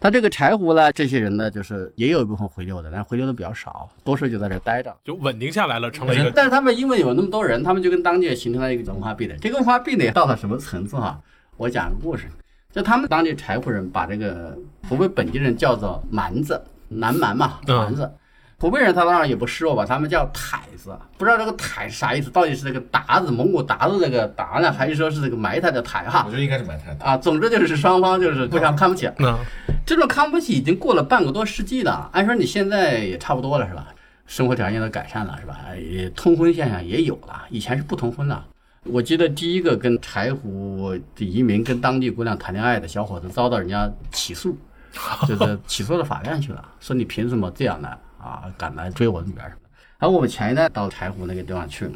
他这个柴胡呢，这些人呢，就是也有一部分回流的，但回流的比较少，多数就在这待着，就稳定下来了，成了一个。但是他们因为有那么多人，他们就跟当地形成了一个文化壁垒。这个文化壁垒到了什么层次哈？我讲个故事，就他们当地柴胡人把这个湖北本地人叫做蛮子，南蛮嘛，蛮子。湖北人他当然也不示弱，吧他们叫台子，不知道这个台是啥意思，到底是这个鞑子蒙古鞑子这个鞑呢，还是说是这个埋汰的台哈？我觉得应该是埋汰啊。总之就是双方就是互相看不起。嗯，这种看不起已经过了半个多世纪了，按说你现在也差不多了是吧？生活条件都改善了是吧？也通婚现象也有了，以前是不通婚的。我记得第一个跟柴胡的移民跟当地姑娘谈恋爱的小伙子遭到人家起诉，就是起诉到法院去了，说你凭什么这样呢？啊，敢来追我女儿什么的。然后我们前一段到柴胡那个地方去，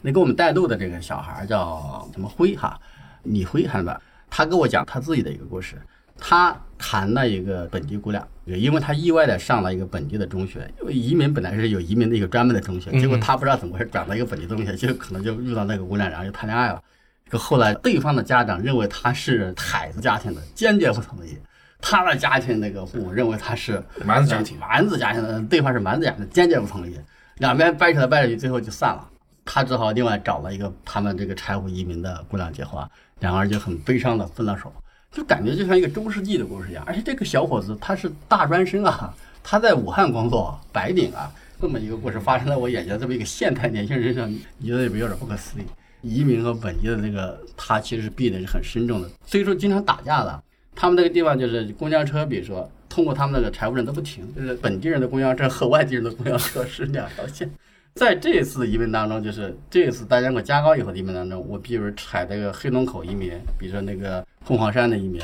那给我们带路的这个小孩叫什么辉哈，李辉看吧。他跟我讲他自己的一个故事。他谈了一个本地姑娘，因为他意外的上了一个本地的中学。因为移民本来是有移民的一个专门的中学，结果他不知道怎么回事转到一个本地中学，就可能就遇到那个姑娘，然后就谈恋爱了。可后来对方的家长认为他是海子家庭的，坚决不同意。他的家庭那个父母认为他是蛮子家庭，蛮子家庭的对方是蛮子家庭，坚决不同意，两边掰扯来掰扯去，最后就散了。他只好另外找了一个他们这个柴胡移民的姑娘结婚，两个人就很悲伤的分了手，就感觉就像一个中世纪的故事一样。而且这个小伙子他是大专生啊，他在武汉工作，白领啊，这么一个故事发生在我眼前，这么一个现代年轻人身上，你觉得有没有点不可思议？移民和本地的那个他其实是壁垒是很深重的，所以说经常打架的。他们那个地方就是公交车，比如说通过他们那个柴胡人都不停，就是本地人的公交车和外地人的公交车是两条线。在这次移民当中，就是这次大人口加高以后的移民当中，我比如踩这个黑龙口移民，比如说那个凤凰山的移民，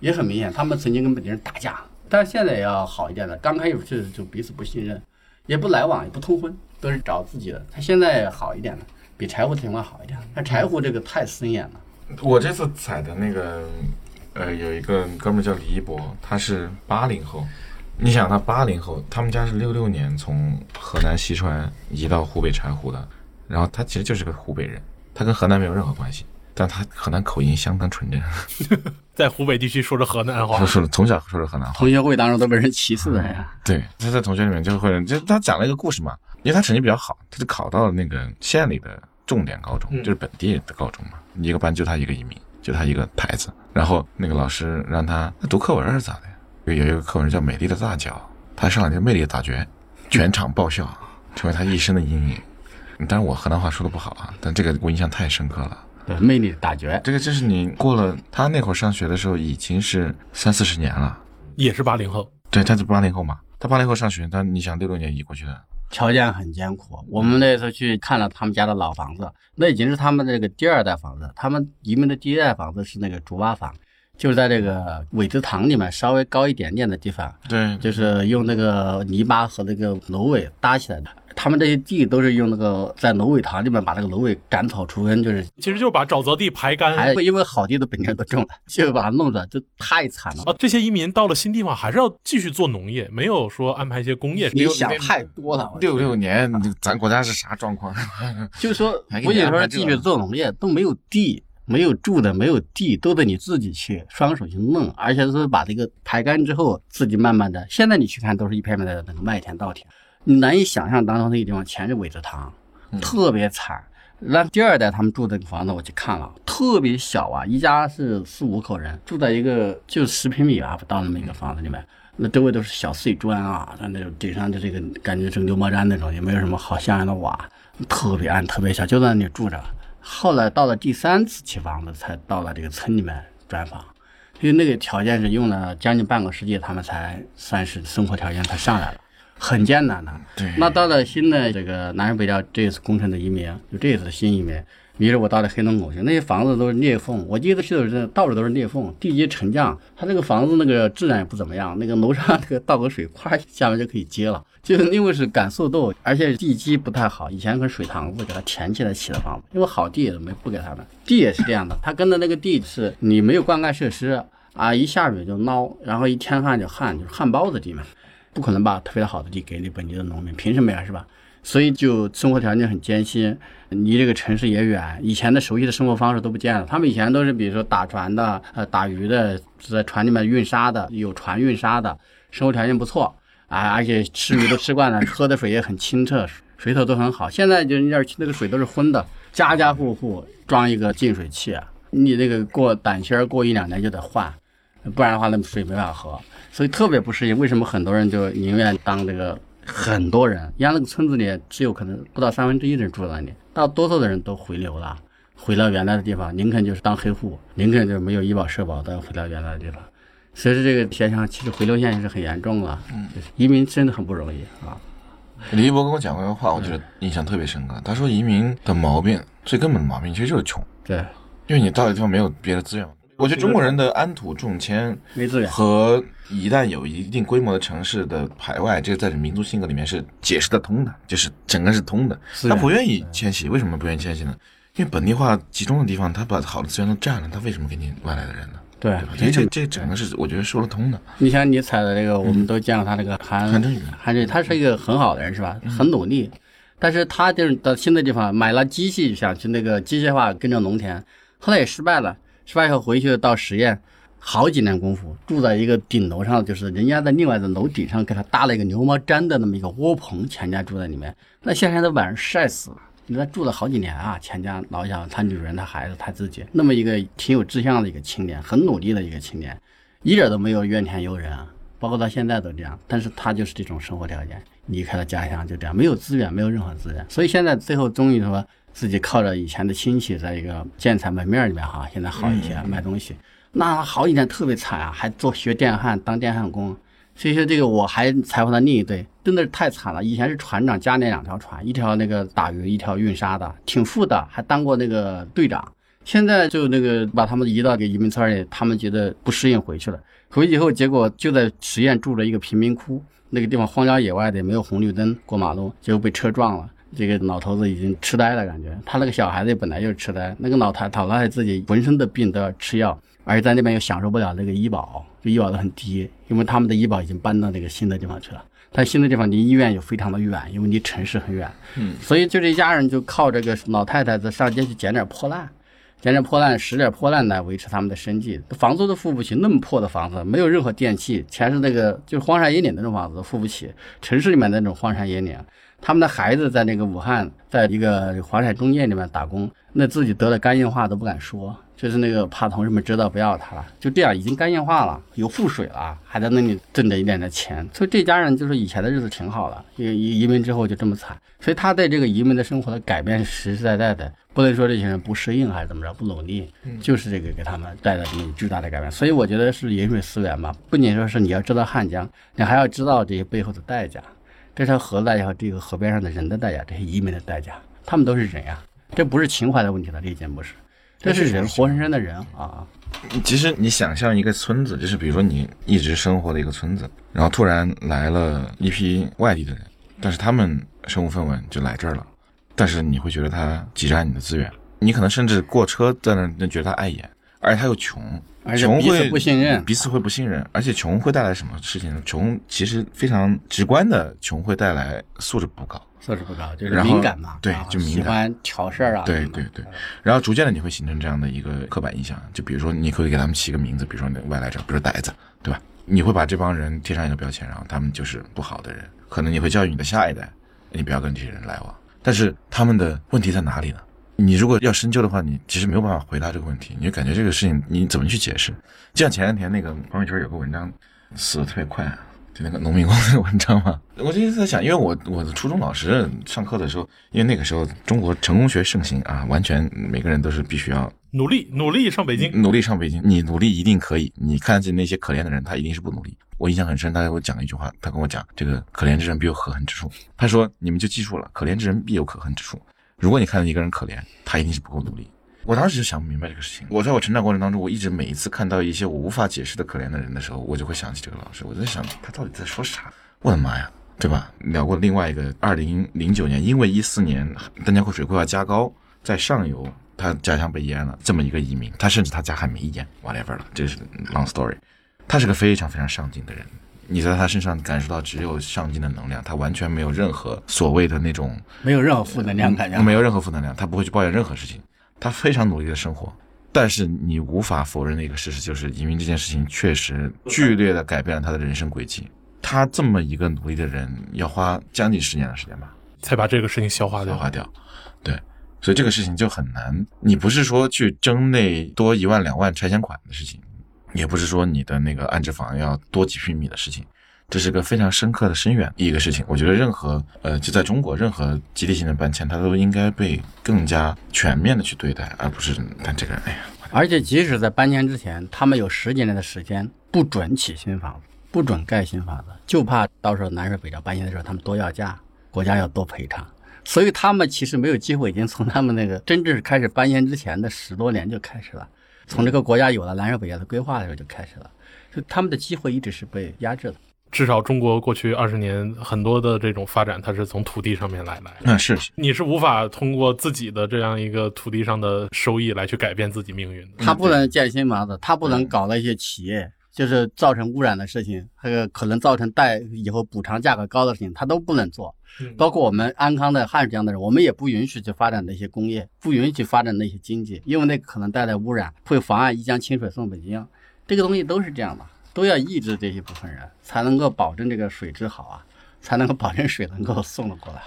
也很明显，他们曾经跟本地人打架，但是现在也要好一点了。刚开始确实就彼此不信任，也不来往，也不通婚，都是找自己的。他现在好一点了，比柴胡情况好一点。那柴胡这个太森严了。我这次踩的那个。呃，有一个哥们叫李一博，他是八零后。你想，他八零后，他们家是六六年从河南西川移到湖北柴胡的，然后他其实就是个湖北人，他跟河南没有任何关系，但他河南口音相当纯正，在湖北地区说着河南话，说从小说着河南话，同学会当中都被人歧视的呀。对，他在同学里面就会，就他讲了一个故事嘛，因为他成绩比较好，他就考到了那个县里的重点高中，就是本地的高中嘛，一个班就他一个移民。就他一个台子，然后那个老师让他读课文是咋的？有一个课文叫《美丽的大脚》，他上来就魅力的大绝，全场爆笑，成为他一生的阴影。当然我河南话说的不好啊，但这个我印象太深刻了。对，魅力的大绝，这个就是你过了他那会儿上学的时候已经是三四十年了，也是八零后。对，他是八零后嘛，他八零后上学，他你想六六年移过去的。条件很艰苦。我们那时候去看了他们家的老房子，那已经是他们这个第二代房子。他们移民的第一代房子是那个竹瓦房，就是在这个苇子塘里面稍微高一点点的地方。对，就是用那个泥巴和那个芦苇搭起来的。他们这些地都是用那个在芦苇塘里面把那个芦苇斩草除根，就是其实就是把沼泽地排干，还因为好地的本地人都种了，就把它弄着，就太惨了啊！这些移民到了新地方还是要继续做农业，没有说安排一些工业。你想太多了。六六年，咱国家是啥状况？就是说，不仅说继续做农业，都没有地，没有住的，没有地，都得你自己去双手去弄，而且是把这个排干之后，自己慢慢的。现在你去看，都是一片片的那个麦田、稻田。难以想象当中那个地方全是苇子塘，特别惨。那第二代他们住这个房子，我去看了，特别小啊，一家是四五口人，住在一个就十平米啊不到那么一个房子里面。那周围都是小碎砖啊，那那种顶上就这个感觉是牛毛毡那种，也没有什么好像样的瓦，特别暗，特别小，就在那里住着。后来到了第三次起房子，才到了这个村里面砖房，因为那个条件是用了将近半个世纪，他们才算是生活条件才上来了，很艰难的。对，那到了新的这个南水北调这次工程的移民，就这次新移民。比如我到了黑龙江去，那些房子都是裂缝。我第一次去的时候，到处都是裂缝，地基沉降。它那个房子那个质量也不怎么样，那个楼上那个倒个水，咵下面就可以接了。就是因为是赶速度，而且地基不太好。以前跟水塘子给它填起来起的房子，因为好地也没不给他们。地也是这样的，它跟的那个地是你没有灌溉设施啊，一下雨就涝，然后一天旱就旱，就是旱包子地嘛，不可能把特别好的地给你本地的农民，凭什么呀，是吧？所以就生活条件很艰辛，离这个城市也远，以前的熟悉的生活方式都不见了。他们以前都是比如说打船的，呃，打鱼的，在船里面运沙的，有船运沙的，生活条件不错啊，而且吃鱼都吃惯了，喝的水也很清澈，水头都很好。现在就那那个水都是浑的，家家户户装一个净水器，你那个过胆芯过一两年就得换，不然的话那水没法喝，所以特别不适应。为什么很多人就宁愿当这个？很多人，家那个村子里只有可能不到三分之一的人住在那里，大多数的人都回流了，回到原来的地方。林肯就是当黑户，林肯就是没有医保社保，都回到原来的地方。所以说这个现象其实回流现象是很严重了，嗯，移民真的很不容易啊。李一博跟我讲过一个话，我觉得印象特别深刻。他说移民的毛病最根本的毛病其实就是穷，对，因为你到的地方没有别的资源。我觉得中国人的安土重迁没资源和一旦有一定规模的城市的排外，这个在民族性格里面是解释得通的，就是整个是通的。他不愿意迁徙，为什么不愿意迁徙呢？因为本地化集中的地方，他把好的资源都占了，他为什么给你外来的人呢？对，所以这这整个是我觉得说得通的。你像你采的这个，我们都见过他那个韩韩正宇，韩正他是一个很好的人，是吧？很努力，但是他就是到新的地方买了机器，想去那个机械化跟着农田，后来也失败了。失败以后回去到实验，好几年功夫住在一个顶楼上，就是人家在另外的楼顶上给他搭了一个牛毛毡的那么一个窝棚，全家住在里面。那夏天都晚上晒死了。你他住了好几年啊，全家老小，他女人、他孩子、他自己，那么一个挺有志向的一个青年，很努力的一个青年，一点都没有怨天尤人啊，包括到现在都这样。但是他就是这种生活条件，离开了家乡就这样，没有资源，没有任何资源，所以现在最后终于说。自己靠着以前的亲戚，在一个建材门面里面哈，现在好一些卖东西。那好几年特别惨啊，还做学电焊当电焊工。所以说这个我还采访他另一对，真的是太惨了。以前是船长家里两条船，一条那个打鱼，一条运沙的，挺富的，还当过那个队长。现在就那个把他们移到给移民村里，他们觉得不适应，回去了。回去以后，结果就在十堰住了一个贫民窟，那个地方荒郊野外的，没有红绿灯过马路，结果被车撞了。这个老头子已经痴呆了，感觉他那个小孩子本来就是痴呆，那个老太老太太自己浑身的病都要吃药，而且在那边又享受不了那个医保，就医保都很低，因为他们的医保已经搬到那个新的地方去了。他新的地方离医院又非常的远，因为离城市很远，嗯，所以就这一家人就靠这个老太太在上街去捡点破烂，捡点破烂拾点破烂来维持他们的生计，房租都付不起，那么破的房子，没有任何电器，全是那个就是荒山野岭那种房子都，付不起，城市里面那种荒山野岭。他们的孩子在那个武汉，在一个华彩中介里面打工，那自己得了肝硬化都不敢说，就是那个怕同事们知道不要他了，就这样已经肝硬化了，有腹水了，还在那里挣着一点点钱，所以这家人就是以前的日子挺好的，移移民之后就这么惨，所以他对这个移民的生活的改变是实实在在的，不能说这些人不适应还是怎么着，不努力，就是这个给他们带来这么巨大的改变，所以我觉得是饮水思源吧，不仅说是你要知道汉江，你还要知道这些背后的代价。这条河代价和这个河边上的人的代价，这些移民的代价，他们都是人呀，这不是情怀的问题了，这已经不是，这是人，活生生的人啊。其实你想象一个村子，就是比如说你一直生活的一个村子，然后突然来了一批外地的人，但是他们身无分文就来这儿了，但是你会觉得他挤占你的资源，你可能甚至过车在那能觉得他碍眼，而且他又穷。穷会不信任，彼此会不信任，而且穷会带来什么事情呢？穷其实非常直观的，穷会带来素质不高，素质不高就是敏感嘛，对，就敏感，喜欢挑事儿啊，对对对，然后逐渐的你会形成这样的一个刻板印象，就比如说你可以给他们起个名字，比如说那外来者，比如说呆子，对吧？你会把这帮人贴上一个标签，然后他们就是不好的人，可能你会教育你的下一代，你不要跟这些人来往，但是他们的问题在哪里呢？你如果要深究的话，你其实没有办法回答这个问题，你就感觉这个事情你怎么去解释？就像前两天那个朋友圈有个文章死的特别快，就那个农民工那个文章嘛，我就一直在想，因为我我的初中老师上课的时候，因为那个时候中国成功学盛行啊，完全每个人都是必须要努力努力上北京，努力上北京，你努力一定可以。你看见那些可怜的人，他一定是不努力。我印象很深，他给我讲了一句话，他跟我讲，这个可怜之人必有可恨之处。他说，你们就记住了，可怜之人必有可恨之处。如果你看到一个人可怜，他一定是不够努力。我当时就想不明白这个事情。我在我成长过程当中，我一直每一次看到一些我无法解释的可怜的人的时候，我就会想起这个老师。我在想，他到底在说啥？我的妈呀，对吧？聊过另外一个，二零零九年，因为一四年丹江口水库要加高，在上游他家乡被淹了，这么一个移民，他甚至他家还没淹，whatever 了，这是 long story。他是个非常非常上进的人，你在他身上感受到只有上进的能量，他完全没有任何所谓的那种没有任何负能量感觉，没有任何负能量，他不会去抱怨任何事情，他非常努力的生活。但是你无法否认的一个事实就是，移民这件事情确实剧烈的改变了他的人生轨迹。他这么一个努力的人，要花将近十年的时间吧，才把这个事情消化掉。消化掉，对，所以这个事情就很难。你不是说去争那多一万两万拆迁款的事情。也不是说你的那个安置房要多几平米的事情，这是个非常深刻的深远一个事情。我觉得任何呃，就在中国，任何集体性的搬迁，它都应该被更加全面的去对待，而不是但这个哎呀。而且即使在搬迁之前，他们有十几年的时间不准起新房子，不准盖新房子，就怕到时候南水北调搬迁的时候，他们多要价，国家要多赔偿。所以他们其实没有机会，已经从他们那个真正开始搬迁之前的十多年就开始了。从这个国家有了南水北调的规划的时候就开始了，就他们的机会一直是被压制的。至少中国过去二十年很多的这种发展，它是从土地上面来来。嗯，是是，你是无法通过自己的这样一个土地上的收益来去改变自己命运的。他不能建新房子，他不能搞那些企业，就是造成污染的事情，还有可能造成贷以后补偿价格高的事情，他都不能做。包括我们安康的汉水这样的人，我们也不允许去发展那些工业，不允许发展那些经济，因为那可能带来污染，会妨碍一江清水送北京。这个东西都是这样的，都要抑制这一部分人，才能够保证这个水质好啊，才能够保证水能够送得过来。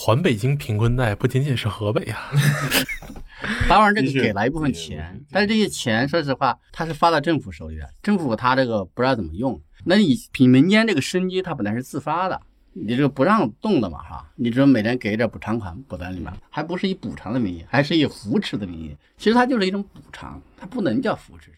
环北京贫困带不仅仅是河北啊，当然这个给了一部分钱，但是这些钱说实话，它是发到政府手里的，政府它这个不知道怎么用。那你凭民间这个生机，它本来是自发的。你这个不让动的嘛，哈，你只能每年给一点补偿款补在里面，还不是以补偿的名义，还是以扶持的名义。其实它就是一种补偿，它不能叫扶持。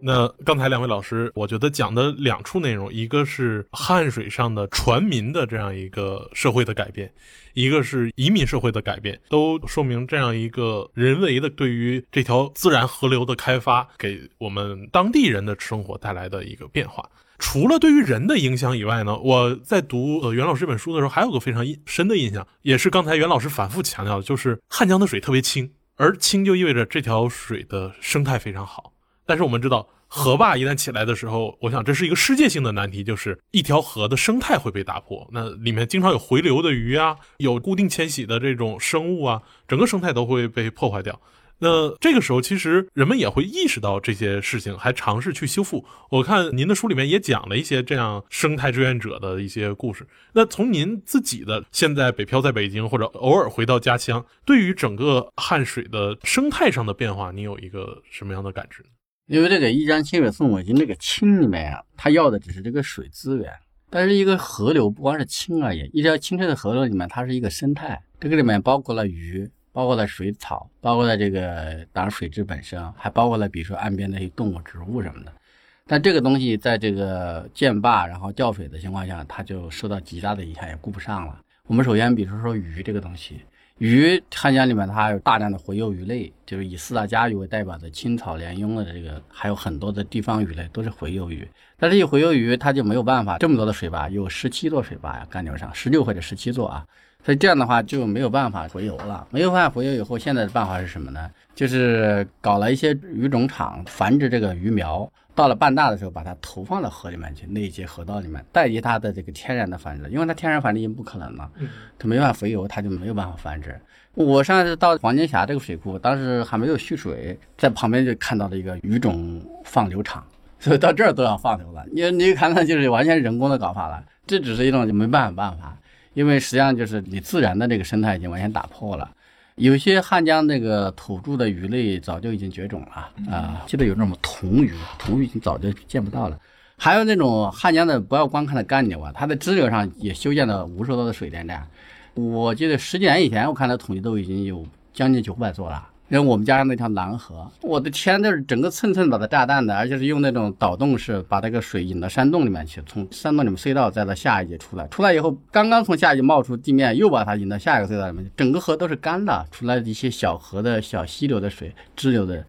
那刚才两位老师，我觉得讲的两处内容，一个是汉水上的船民的这样一个社会的改变，一个是移民社会的改变，都说明这样一个人为的对于这条自然河流的开发，给我们当地人的生活带来的一个变化。除了对于人的影响以外呢，我在读呃袁老师这本书的时候，还有个非常印深的印象，也是刚才袁老师反复强调的，就是汉江的水特别清，而清就意味着这条水的生态非常好。但是我们知道，河坝一旦起来的时候，我想这是一个世界性的难题，就是一条河的生态会被打破。那里面经常有回流的鱼啊，有固定迁徙的这种生物啊，整个生态都会被破坏掉。那这个时候，其实人们也会意识到这些事情，还尝试去修复。我看您的书里面也讲了一些这样生态志愿者的一些故事。那从您自己的现在北漂在北京，或者偶尔回到家乡，对于整个汉水的生态上的变化，你有一个什么样的感知呢？因为这个一江清水送北京，这个清里面啊，它要的只是这个水资源。但是一个河流不光是清而已，一条清澈的河流里面，它是一个生态，这个里面包括了鱼，包括了水草，包括了这个当然水质本身，还包括了比如说岸边的一些动物、植物什么的。但这个东西在这个建坝然后调水的情况下，它就受到极大的影响，也顾不上了。我们首先比如说鱼这个东西。鱼，汉江里面它有大量的洄游鱼类，就是以四大家鱼为代表的青草鲢鳙的这个，还有很多的地方鱼类都是洄游鱼。但是，一洄游鱼它就没有办法这么多的水坝，有十七座水坝呀，干流上十六或者十七座啊，所以这样的话就没有办法洄游了。没有办法洄游以后，现在的办法是什么呢？就是搞了一些鱼种场繁殖这个鱼苗。到了半大的时候，把它投放到河里面去，那一节河道里面，代替它的这个天然的繁殖，因为它天然繁殖已经不可能了，它没办法洄游，它就没有办法繁殖。我上次到黄金峡这个水库，当时还没有蓄水，在旁边就看到了一个鱼种放流场，所以到这儿都要放流了。你你看，那就是完全人工的搞法了，这只是一种没办法办法。因为实际上就是你自然的这个生态已经完全打破了。有些汉江那个土著的鱼类早就已经绝种了啊，记得有那种铜鱼，铜鱼已经早就见不到了。还有那种汉江的，不要光看它干流啊，它的支流上也修建了无数多的水电站。我记得十几年以前，我看它统计都已经有将近九百座了。因为我们家那条南河，我的天，那是整个寸寸把它炸弹的，而且是用那种导洞式把那个水引到山洞里面去，从山洞里面隧道再到下一节出来，出来以后刚刚从下一节冒出地面，又把它引到下一个隧道里面，整个河都是干的，出来一些小河的小溪流的水支流的，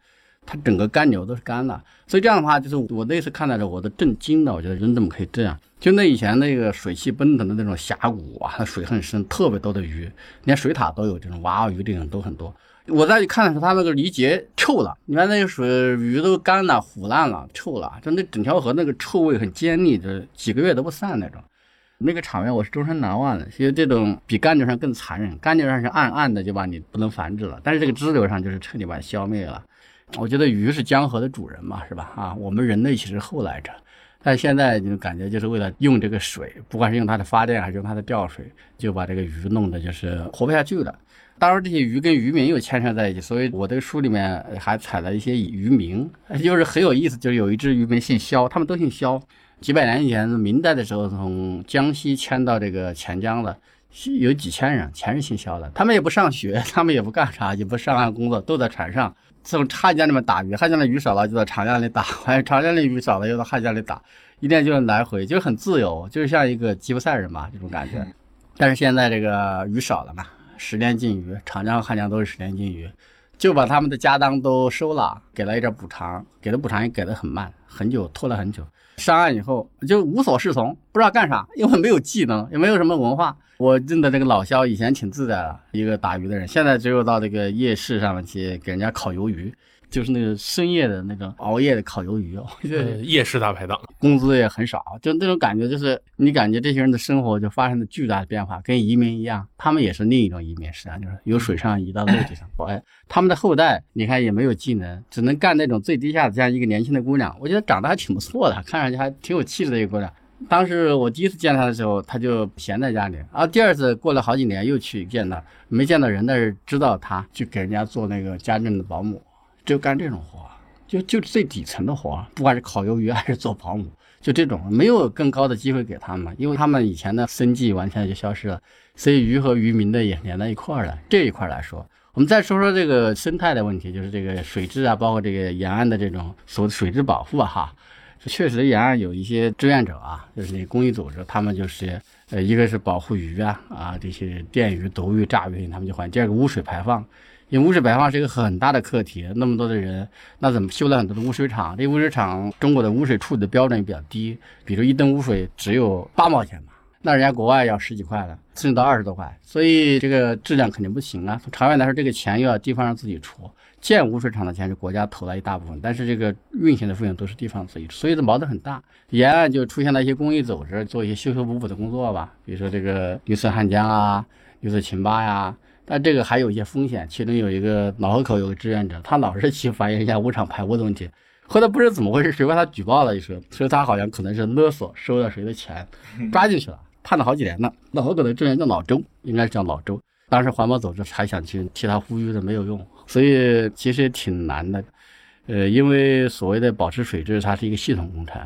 它整个干流都是干的，所以这样的话，就是我那次看到的，我都震惊了，我觉得人怎么可以这样？就那以前那个水汽奔腾的那种峡谷啊，它水很深，特别多的鱼，连水獭都有这种娃娃鱼，这种都很多。我再去看的时候，它那个泥结臭了，你看那个水鱼都干了、腐烂了、臭了，就那整条河那个臭味很尖利，就几个月都不散那种。那个场面我是终身难忘的。其实这种比干流上更残忍，干流上是暗暗的就把你不能繁殖了，但是这个支流上就是彻底把它消灭了。我觉得鱼是江河的主人嘛，是吧？啊，我们人类其实后来者，但现在就感觉就是为了用这个水，不管是用它的发电还是用它的调水，就把这个鱼弄得就是活不下去了。当然，这些鱼跟渔民又牵扯在一起，所以我这个书里面还采了一些渔民，就是很有意思。就是有一只渔民姓萧，他们都姓萧。几百年以前，明代的时候，从江西迁到这个钱江的，有几千人，全是姓萧的。他们也不上学，他们也不干啥，也不上岸工作，都在船上从汉江里面打鱼。汉江的鱼少了，就在长江里打；长江的鱼少了，又到汉江里打，一天就是来回，就很自由，就是像一个吉普赛人嘛，这种感觉。但是现在这个鱼少了嘛。十年禁渔，长江和、汉江都是十年禁渔，就把他们的家当都收了，给了一点补偿，给的补偿也给的很慢，很久拖了很久。上岸以后就无所适从，不知道干啥，因为没有技能，也没有什么文化。我认得这个老肖以前挺自在的，一个打鱼的人，现在只有到这个夜市上面去给人家烤鱿鱼。就是那个深夜的那个熬夜的烤鱿鱼哦，夜市大排档，工资也很少，就那种感觉，就是你感觉这些人的生活就发生了巨大的变化，跟移民一样，他们也是另一种移民，实际上就是由水上移到陆地上。哎，他们的后代你看也没有技能，只能干那种最低下的，这样一个年轻的姑娘，我觉得长得还挺不错的，看上去还挺有气质的一个姑娘。当时我第一次见她的时候，她就闲在家里，然后第二次过了好几年又去见她，没见到人，但是知道她，去给人家做那个家政的保姆。就干这种活，就就最底层的活，不管是烤鱿鱼还是做保姆，就这种没有更高的机会给他们，因为他们以前的生计完全就消失了，所以鱼和渔民的也连在一块儿了。这一块来说，我们再说说这个生态的问题，就是这个水质啊，包括这个沿岸的这种所谓水质保护啊，哈，确实沿岸有一些志愿者啊，就是那公益组织，他们就是呃，一个是保护鱼啊啊这些电鱼、毒鱼、炸鱼，他们就管；第二个污水排放。因为污水排放是一个很大的课题，那么多的人，那怎么修了很多的污水厂？这污水厂中国的污水处理的标准也比较低，比如一吨污水只有八毛钱嘛，那人家国外要十几块的，甚至到二十多块，所以这个质量肯定不行啊。从长远来说，这个钱又要地方上自己出，建污水厂的钱是国家投了一大部分，但是这个运行的费用都是地方自己出，所以这矛盾很大。沿岸就出现了一些公益组织做一些修修补补的工作吧，比如说这个绿色汉江啊，绿色秦巴呀。但这个还有一些风险，其中有一个老河口有个志愿者，他老是去反映一下污厂排污的问题，后来不知道怎么回事，谁把他举报了一声，说他好像可能是勒索收了谁的钱，抓进去了，判了好几年呢。老河口的志愿叫老周，应该是叫老周，当时环保组织还想去替他呼吁的没有用，所以其实也挺难的。呃，因为所谓的保持水质，它是一个系统工程，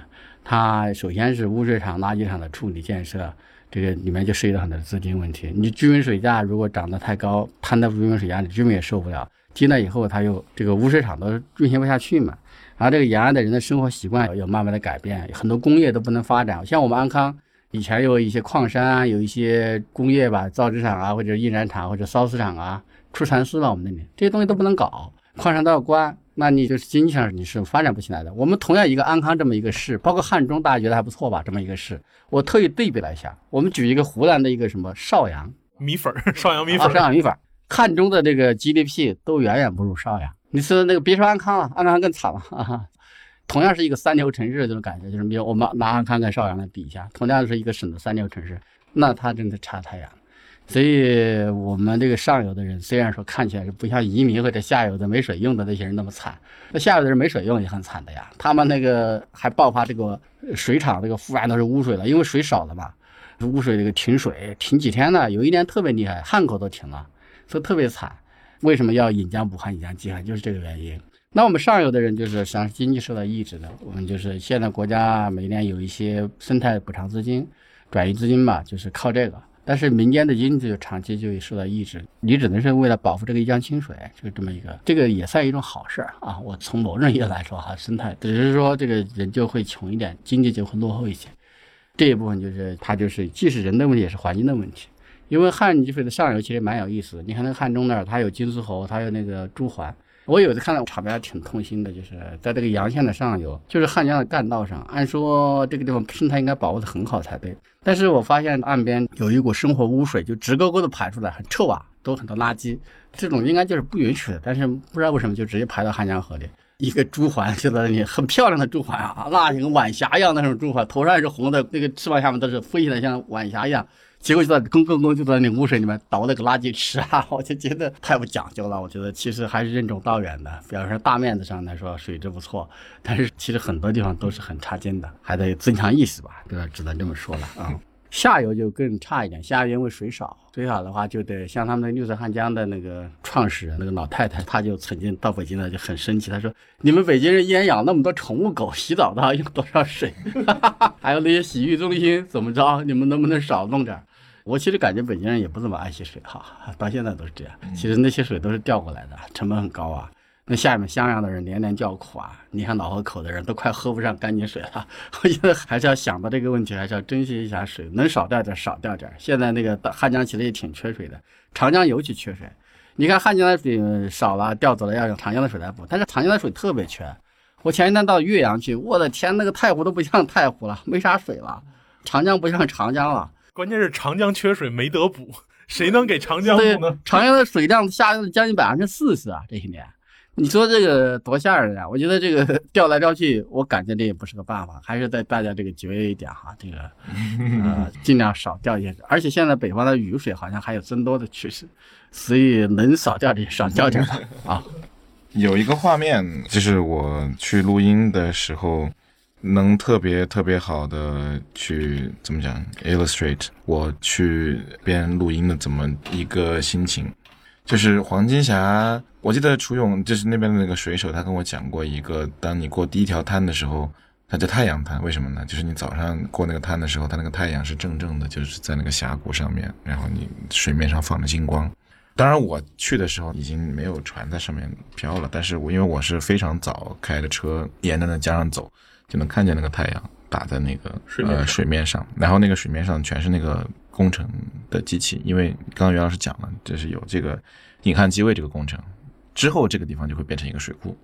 它首先是污水厂、垃圾场的处理建设。这个里面就涉及到很多资金问题。你居民水价如果涨得太高，摊在居民水价里，居民也受不了。低了以后，他又这个污水厂都运行不下去嘛。然后这个沿岸的人的生活习惯要慢慢的改变，很多工业都不能发展。像我们安康以前有一些矿山啊，有一些工业吧，造纸厂啊，或者印染厂或者烧瓷厂啊，出蚕丝了。我们那里这些东西都不能搞，矿山都要关。那你就是经济上你是发展不起来的。我们同样一个安康这么一个市，包括汉中，大家觉得还不错吧？这么一个市，我特意对比了一下。我们举一个湖南的一个什么邵阳米粉，邵阳米粉，邵阳米粉，汉中的这个 GDP 都远远不如邵阳。你说那个别说安康了，安康更惨了。同样是一个三流城市这种感觉，就是比如我们拿安康跟邵阳来比一下，同样是一个省的三流城市，那它真的差太远了。所以，我们这个上游的人虽然说看起来是不像移民或者下游的没水用的那些人那么惨，那下游的人没水用也很惨的呀。他们那个还爆发这个水厂这个污染都是污水了，因为水少了嘛，污水这个停水停几天呢？有一年特别厉害，汉口都停了，所以特别惨。为什么要引江补汉、引江济汉？就是这个原因。那我们上游的人就是实际上经济受到抑制的。我们就是现在国家每年有一些生态补偿资金、转移资金吧，就是靠这个。但是民间的经济长期就会受到抑制，你只能是为了保护这个一江清水，就这么一个，这个也算一种好事儿啊。我从某种意义来说哈，生态只是说这个人就会穷一点，经济就会落后一些。这一部分就是它就是既是人的问题，也是环境的问题。因为汉积水的上游其实蛮有意思的，你看那个汉中那儿，它有金丝猴，它有那个朱鹮。我有一次看到场面还挺痛心的，就是在这个阳县的上游，就是汉江的干道上。按说这个地方生态应该保护的很好才对，但是我发现岸边有一股生活污水，就直勾勾的排出来，很臭啊，都很多垃圾。这种应该就是不允许的，但是不知道为什么就直接排到汉江河里。一个朱鹮就在那里，很漂亮的朱鹮啊，那像晚霞一样那种朱鹮，头上也是红的，那个翅膀下面都是飞起来像晚霞一样。结果就在咣咣咣就在那污水里面倒那个垃圾池啊！我就觉得太不讲究了。我觉得其实还是任重道远的。比方说大面子上来说水质不错，但是其实很多地方都是很差劲的，还得增强意识吧，对？只能这么说了啊。下游就更差一点，下游因为水少，水少的话就得像他们那绿色汉江的那个创始人那个老太太，她就曾经到北京来就很生气，她说：“你们北京人一年养那么多宠物狗，洗澡都要用多少水？还有那些洗浴中心怎么着？你们能不能少弄点？”我其实感觉北京人也不怎么爱惜水哈，到现在都是这样。其实那些水都是调过来的，成本很高啊。那下面襄阳的人连连叫苦啊，你看老河口的人都快喝不上干净水了。我觉得还是要想到这个问题，还是要珍惜一下水，能少掉点少掉点。现在那个汉江其实也挺缺水的，长江尤其缺水。你看汉江的水少了，调走了，要用长江的水来补，但是长江的水特别缺。我前一段到岳阳去，我的天，那个太湖都不像太湖了，没啥水了。长江不像长江了。关键是长江缺水没得补，谁能给长江补呢？长江的水量下降了将近百分之四十啊！这些年，你说这个多吓人啊！我觉得这个 调来调去，我感觉这也不是个办法，还是在大家这个节约一点哈，这个 呃尽量少调一些。而且现在北方的雨水好像还有增多的趋势，所以能少调点少调点啊。有一个画面，就是我去录音的时候。能特别特别好的去怎么讲？illustrate 我去边录音的怎么一个心情？就是黄金峡，我记得楚勇就是那边的那个水手，他跟我讲过一个，当你过第一条滩的时候，它叫太阳滩，为什么呢？就是你早上过那个滩的时候，它那个太阳是正正的，就是在那个峡谷上面，然后你水面上放着金光。当然我去的时候已经没有船在上面飘了，但是我因为我是非常早开的车，沿着那江上走。就能看见那个太阳打在那个呃水面上，然后那个水面上全是那个工程的机器，因为刚刚袁老师讲了，就是有这个引汉机位这个工程，之后这个地方就会变成一个水库，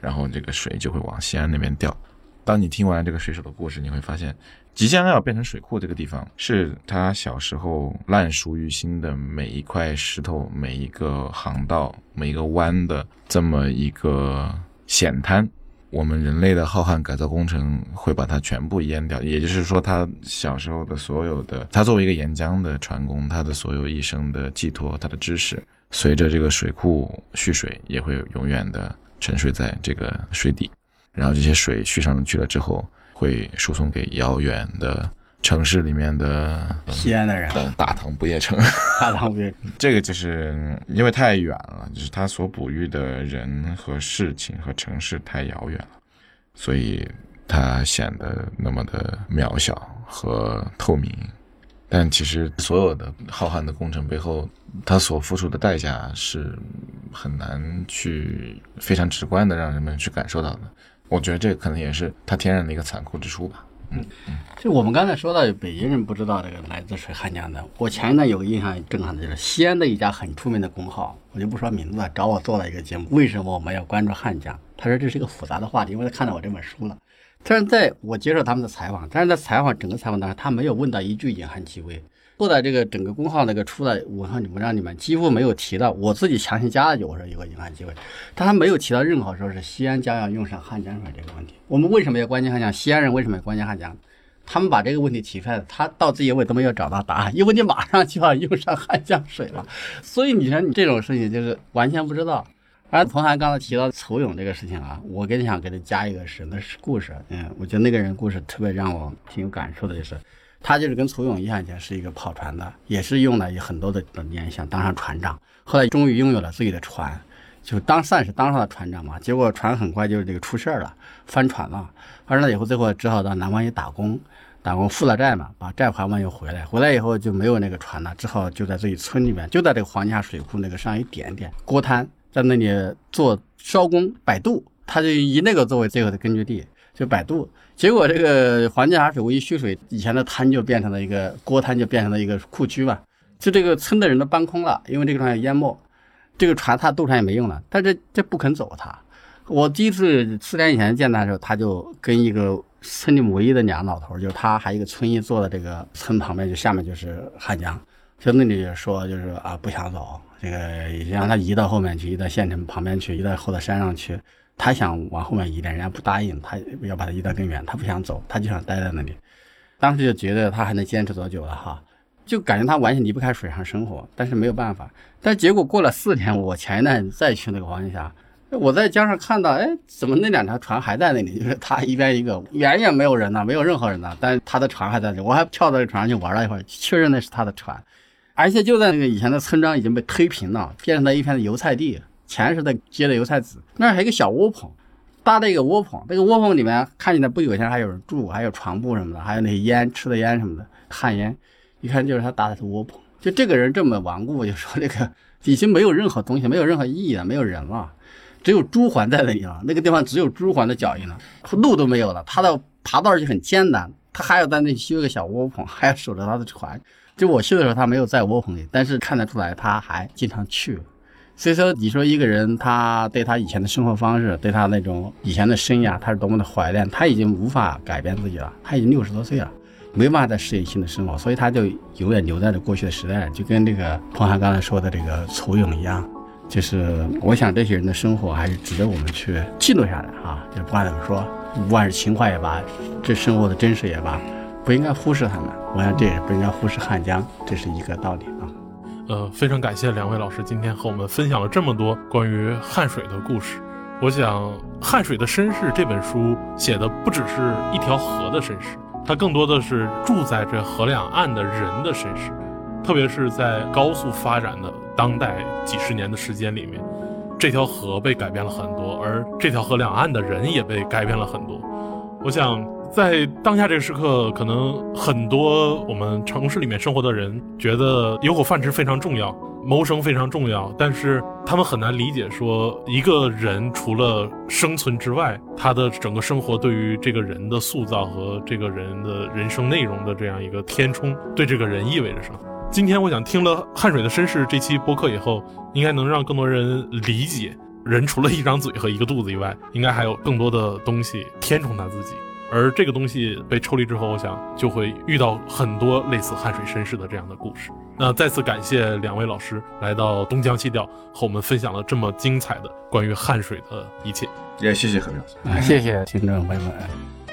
然后这个水就会往西安那边调。当你听完这个水手的故事，你会发现，即将要变成水库这个地方，是他小时候烂熟于心的每一块石头、每一个航道、每一个弯的这么一个险滩。我们人类的浩瀚改造工程会把它全部淹掉，也就是说，他小时候的所有的，他作为一个岩浆的船工，他的所有一生的寄托，他的知识，随着这个水库蓄水，也会永远的沉睡在这个水底。然后这些水蓄上去了之后，会输送给遥远的城市里面的西安的人，大唐不夜城。大唐不夜城，这个就是因为太远了，就是他所哺育的人和事情和城市太遥远了。所以它显得那么的渺小和透明，但其实所有的浩瀚的工程背后，它所付出的代价是很难去非常直观的让人们去感受到的。我觉得这可能也是它天然的一个残酷之处吧。嗯。就我们刚才说到北京人不知道这个来自谁汉江的，我前一段有个印象震撼的就是西安的一家很出名的工号，我就不说名字了，找我做了一个节目，为什么我们要关注汉江？他说这是一个复杂的话题，因为他看到我这本书了。但是在我接受他们的采访，但是在采访整个采访当中，他没有问到一句隐汉机位。后来这个整个公号那个出来文章文章里面几乎没有提到，我自己强行加了句，我说有个隐汉机会，但他没有提到任何说是西安将要用上汉江水这个问题。我们为什么要关心汉江？西安人为什么要关心汉江？他们把这个问题提出来了，他到这一位都没有找到答案，因为你马上就要用上汉江水了。所以你说你这种事情就是完全不知道。而彭涵刚才提到仇勇这个事情啊，我跟你想给他加一个是那是故事，嗯，我觉得那个人故事特别让我挺有感触的，就是他就是跟楚勇一样，也是一个跑船的，也是用了很多的年想当上船长，后来终于拥有了自己的船，就当算是当上了船长嘛。结果船很快就这个出事儿了，翻船了，翻船了以后，最后只好到南方去打工，打工负了债嘛，把债还完又回来，回来以后就没有那个船了，只好就在自己村里面，就在这个黄家水库那个上一点点锅滩，在那里做烧工摆渡，他就以那个作为最后的根据地，就摆渡。结果这个黄家水库一蓄水，以前的滩就变成了一个锅滩，就变成了一个库区吧。就这个村的人都搬空了，因为这个船要淹没，这个船他渡船也没用了。但这这不肯走他。我第一次四年以前见他的时候，他就跟一个村里唯一的两个老头，就是他还有一个村医坐在这个村旁边，就下面就是汉江，就那里说就是啊不想走，这个让他移到后面去，移到县城旁边去，移到后到山上去。他想往后面移点，人家不答应，他要把他移到更远，他不想走，他就想待在那里。当时就觉得他还能坚持多久了哈，就感觉他完全离不开水上生活，但是没有办法。但结果过了四天，我前一段再去那个黄金峡，我在江上看到，哎，怎么那两条船还在那里？就是他一边一个，远远没有人呢，没有任何人呢，但是他的船还在那里。我还跳到这船上去玩了一会儿，确认那是他的船，而且就在那个以前的村庄已经被推平了，变成了一片油菜地。前是在接的油菜籽，那儿还有一个小窝棚，搭的一个窝棚。这个窝棚里面看起来不有钱，还有人住，还有床铺什么的，还有那些烟吃的烟什么的旱烟，一看就是他搭的窝棚。就这个人这么顽固，就说这个已经没有任何东西，没有任何意义了，没有人了，只有朱鹮在那里了。那个地方只有朱鹮的脚印了，路都没有了。他的爬道就很艰难，他还要在那修一个小窝棚，还要守着他的船。就我去的时候，他没有在窝棚里，但是看得出来他还经常去。所以说，你说一个人，他对他以前的生活方式，对他那种以前的生涯，他是多么的怀念。他已经无法改变自己了，他已经六十多岁了，没办法再适应新的生活，所以他就永远留在了过去的时代，就跟这个彭涵刚才说的这个楚勇一样。就是我想，这些人的生活还是值得我们去记录下来啊！就不管怎么说，不管是情怀也罢，这生活的真实也罢，不应该忽视他们。我想这也不应该忽视汉江，这是一个道理。呃，非常感谢两位老师今天和我们分享了这么多关于汉水的故事。我想，《汉水的身世》这本书写的不只是一条河的身世，它更多的是住在这河两岸的人的身世。特别是在高速发展的当代几十年的时间里面，这条河被改变了很多，而这条河两岸的人也被改变了很多。我想。在当下这个时刻，可能很多我们城市里面生活的人觉得有口饭吃非常重要，谋生非常重要，但是他们很难理解，说一个人除了生存之外，他的整个生活对于这个人的塑造和这个人的人生内容的这样一个填充，对这个人意味着什么。今天我想听了《汗水的绅士》这期播客以后，应该能让更多人理解，人除了一张嘴和一个肚子以外，应该还有更多的东西填充他自己。而这个东西被抽离之后，我想就会遇到很多类似汉水绅士的这样的故事。那再次感谢两位老师来到东江西调，和我们分享了这么精彩的关于汉水的一切。也谢谢何老师，谢谢听众朋友们。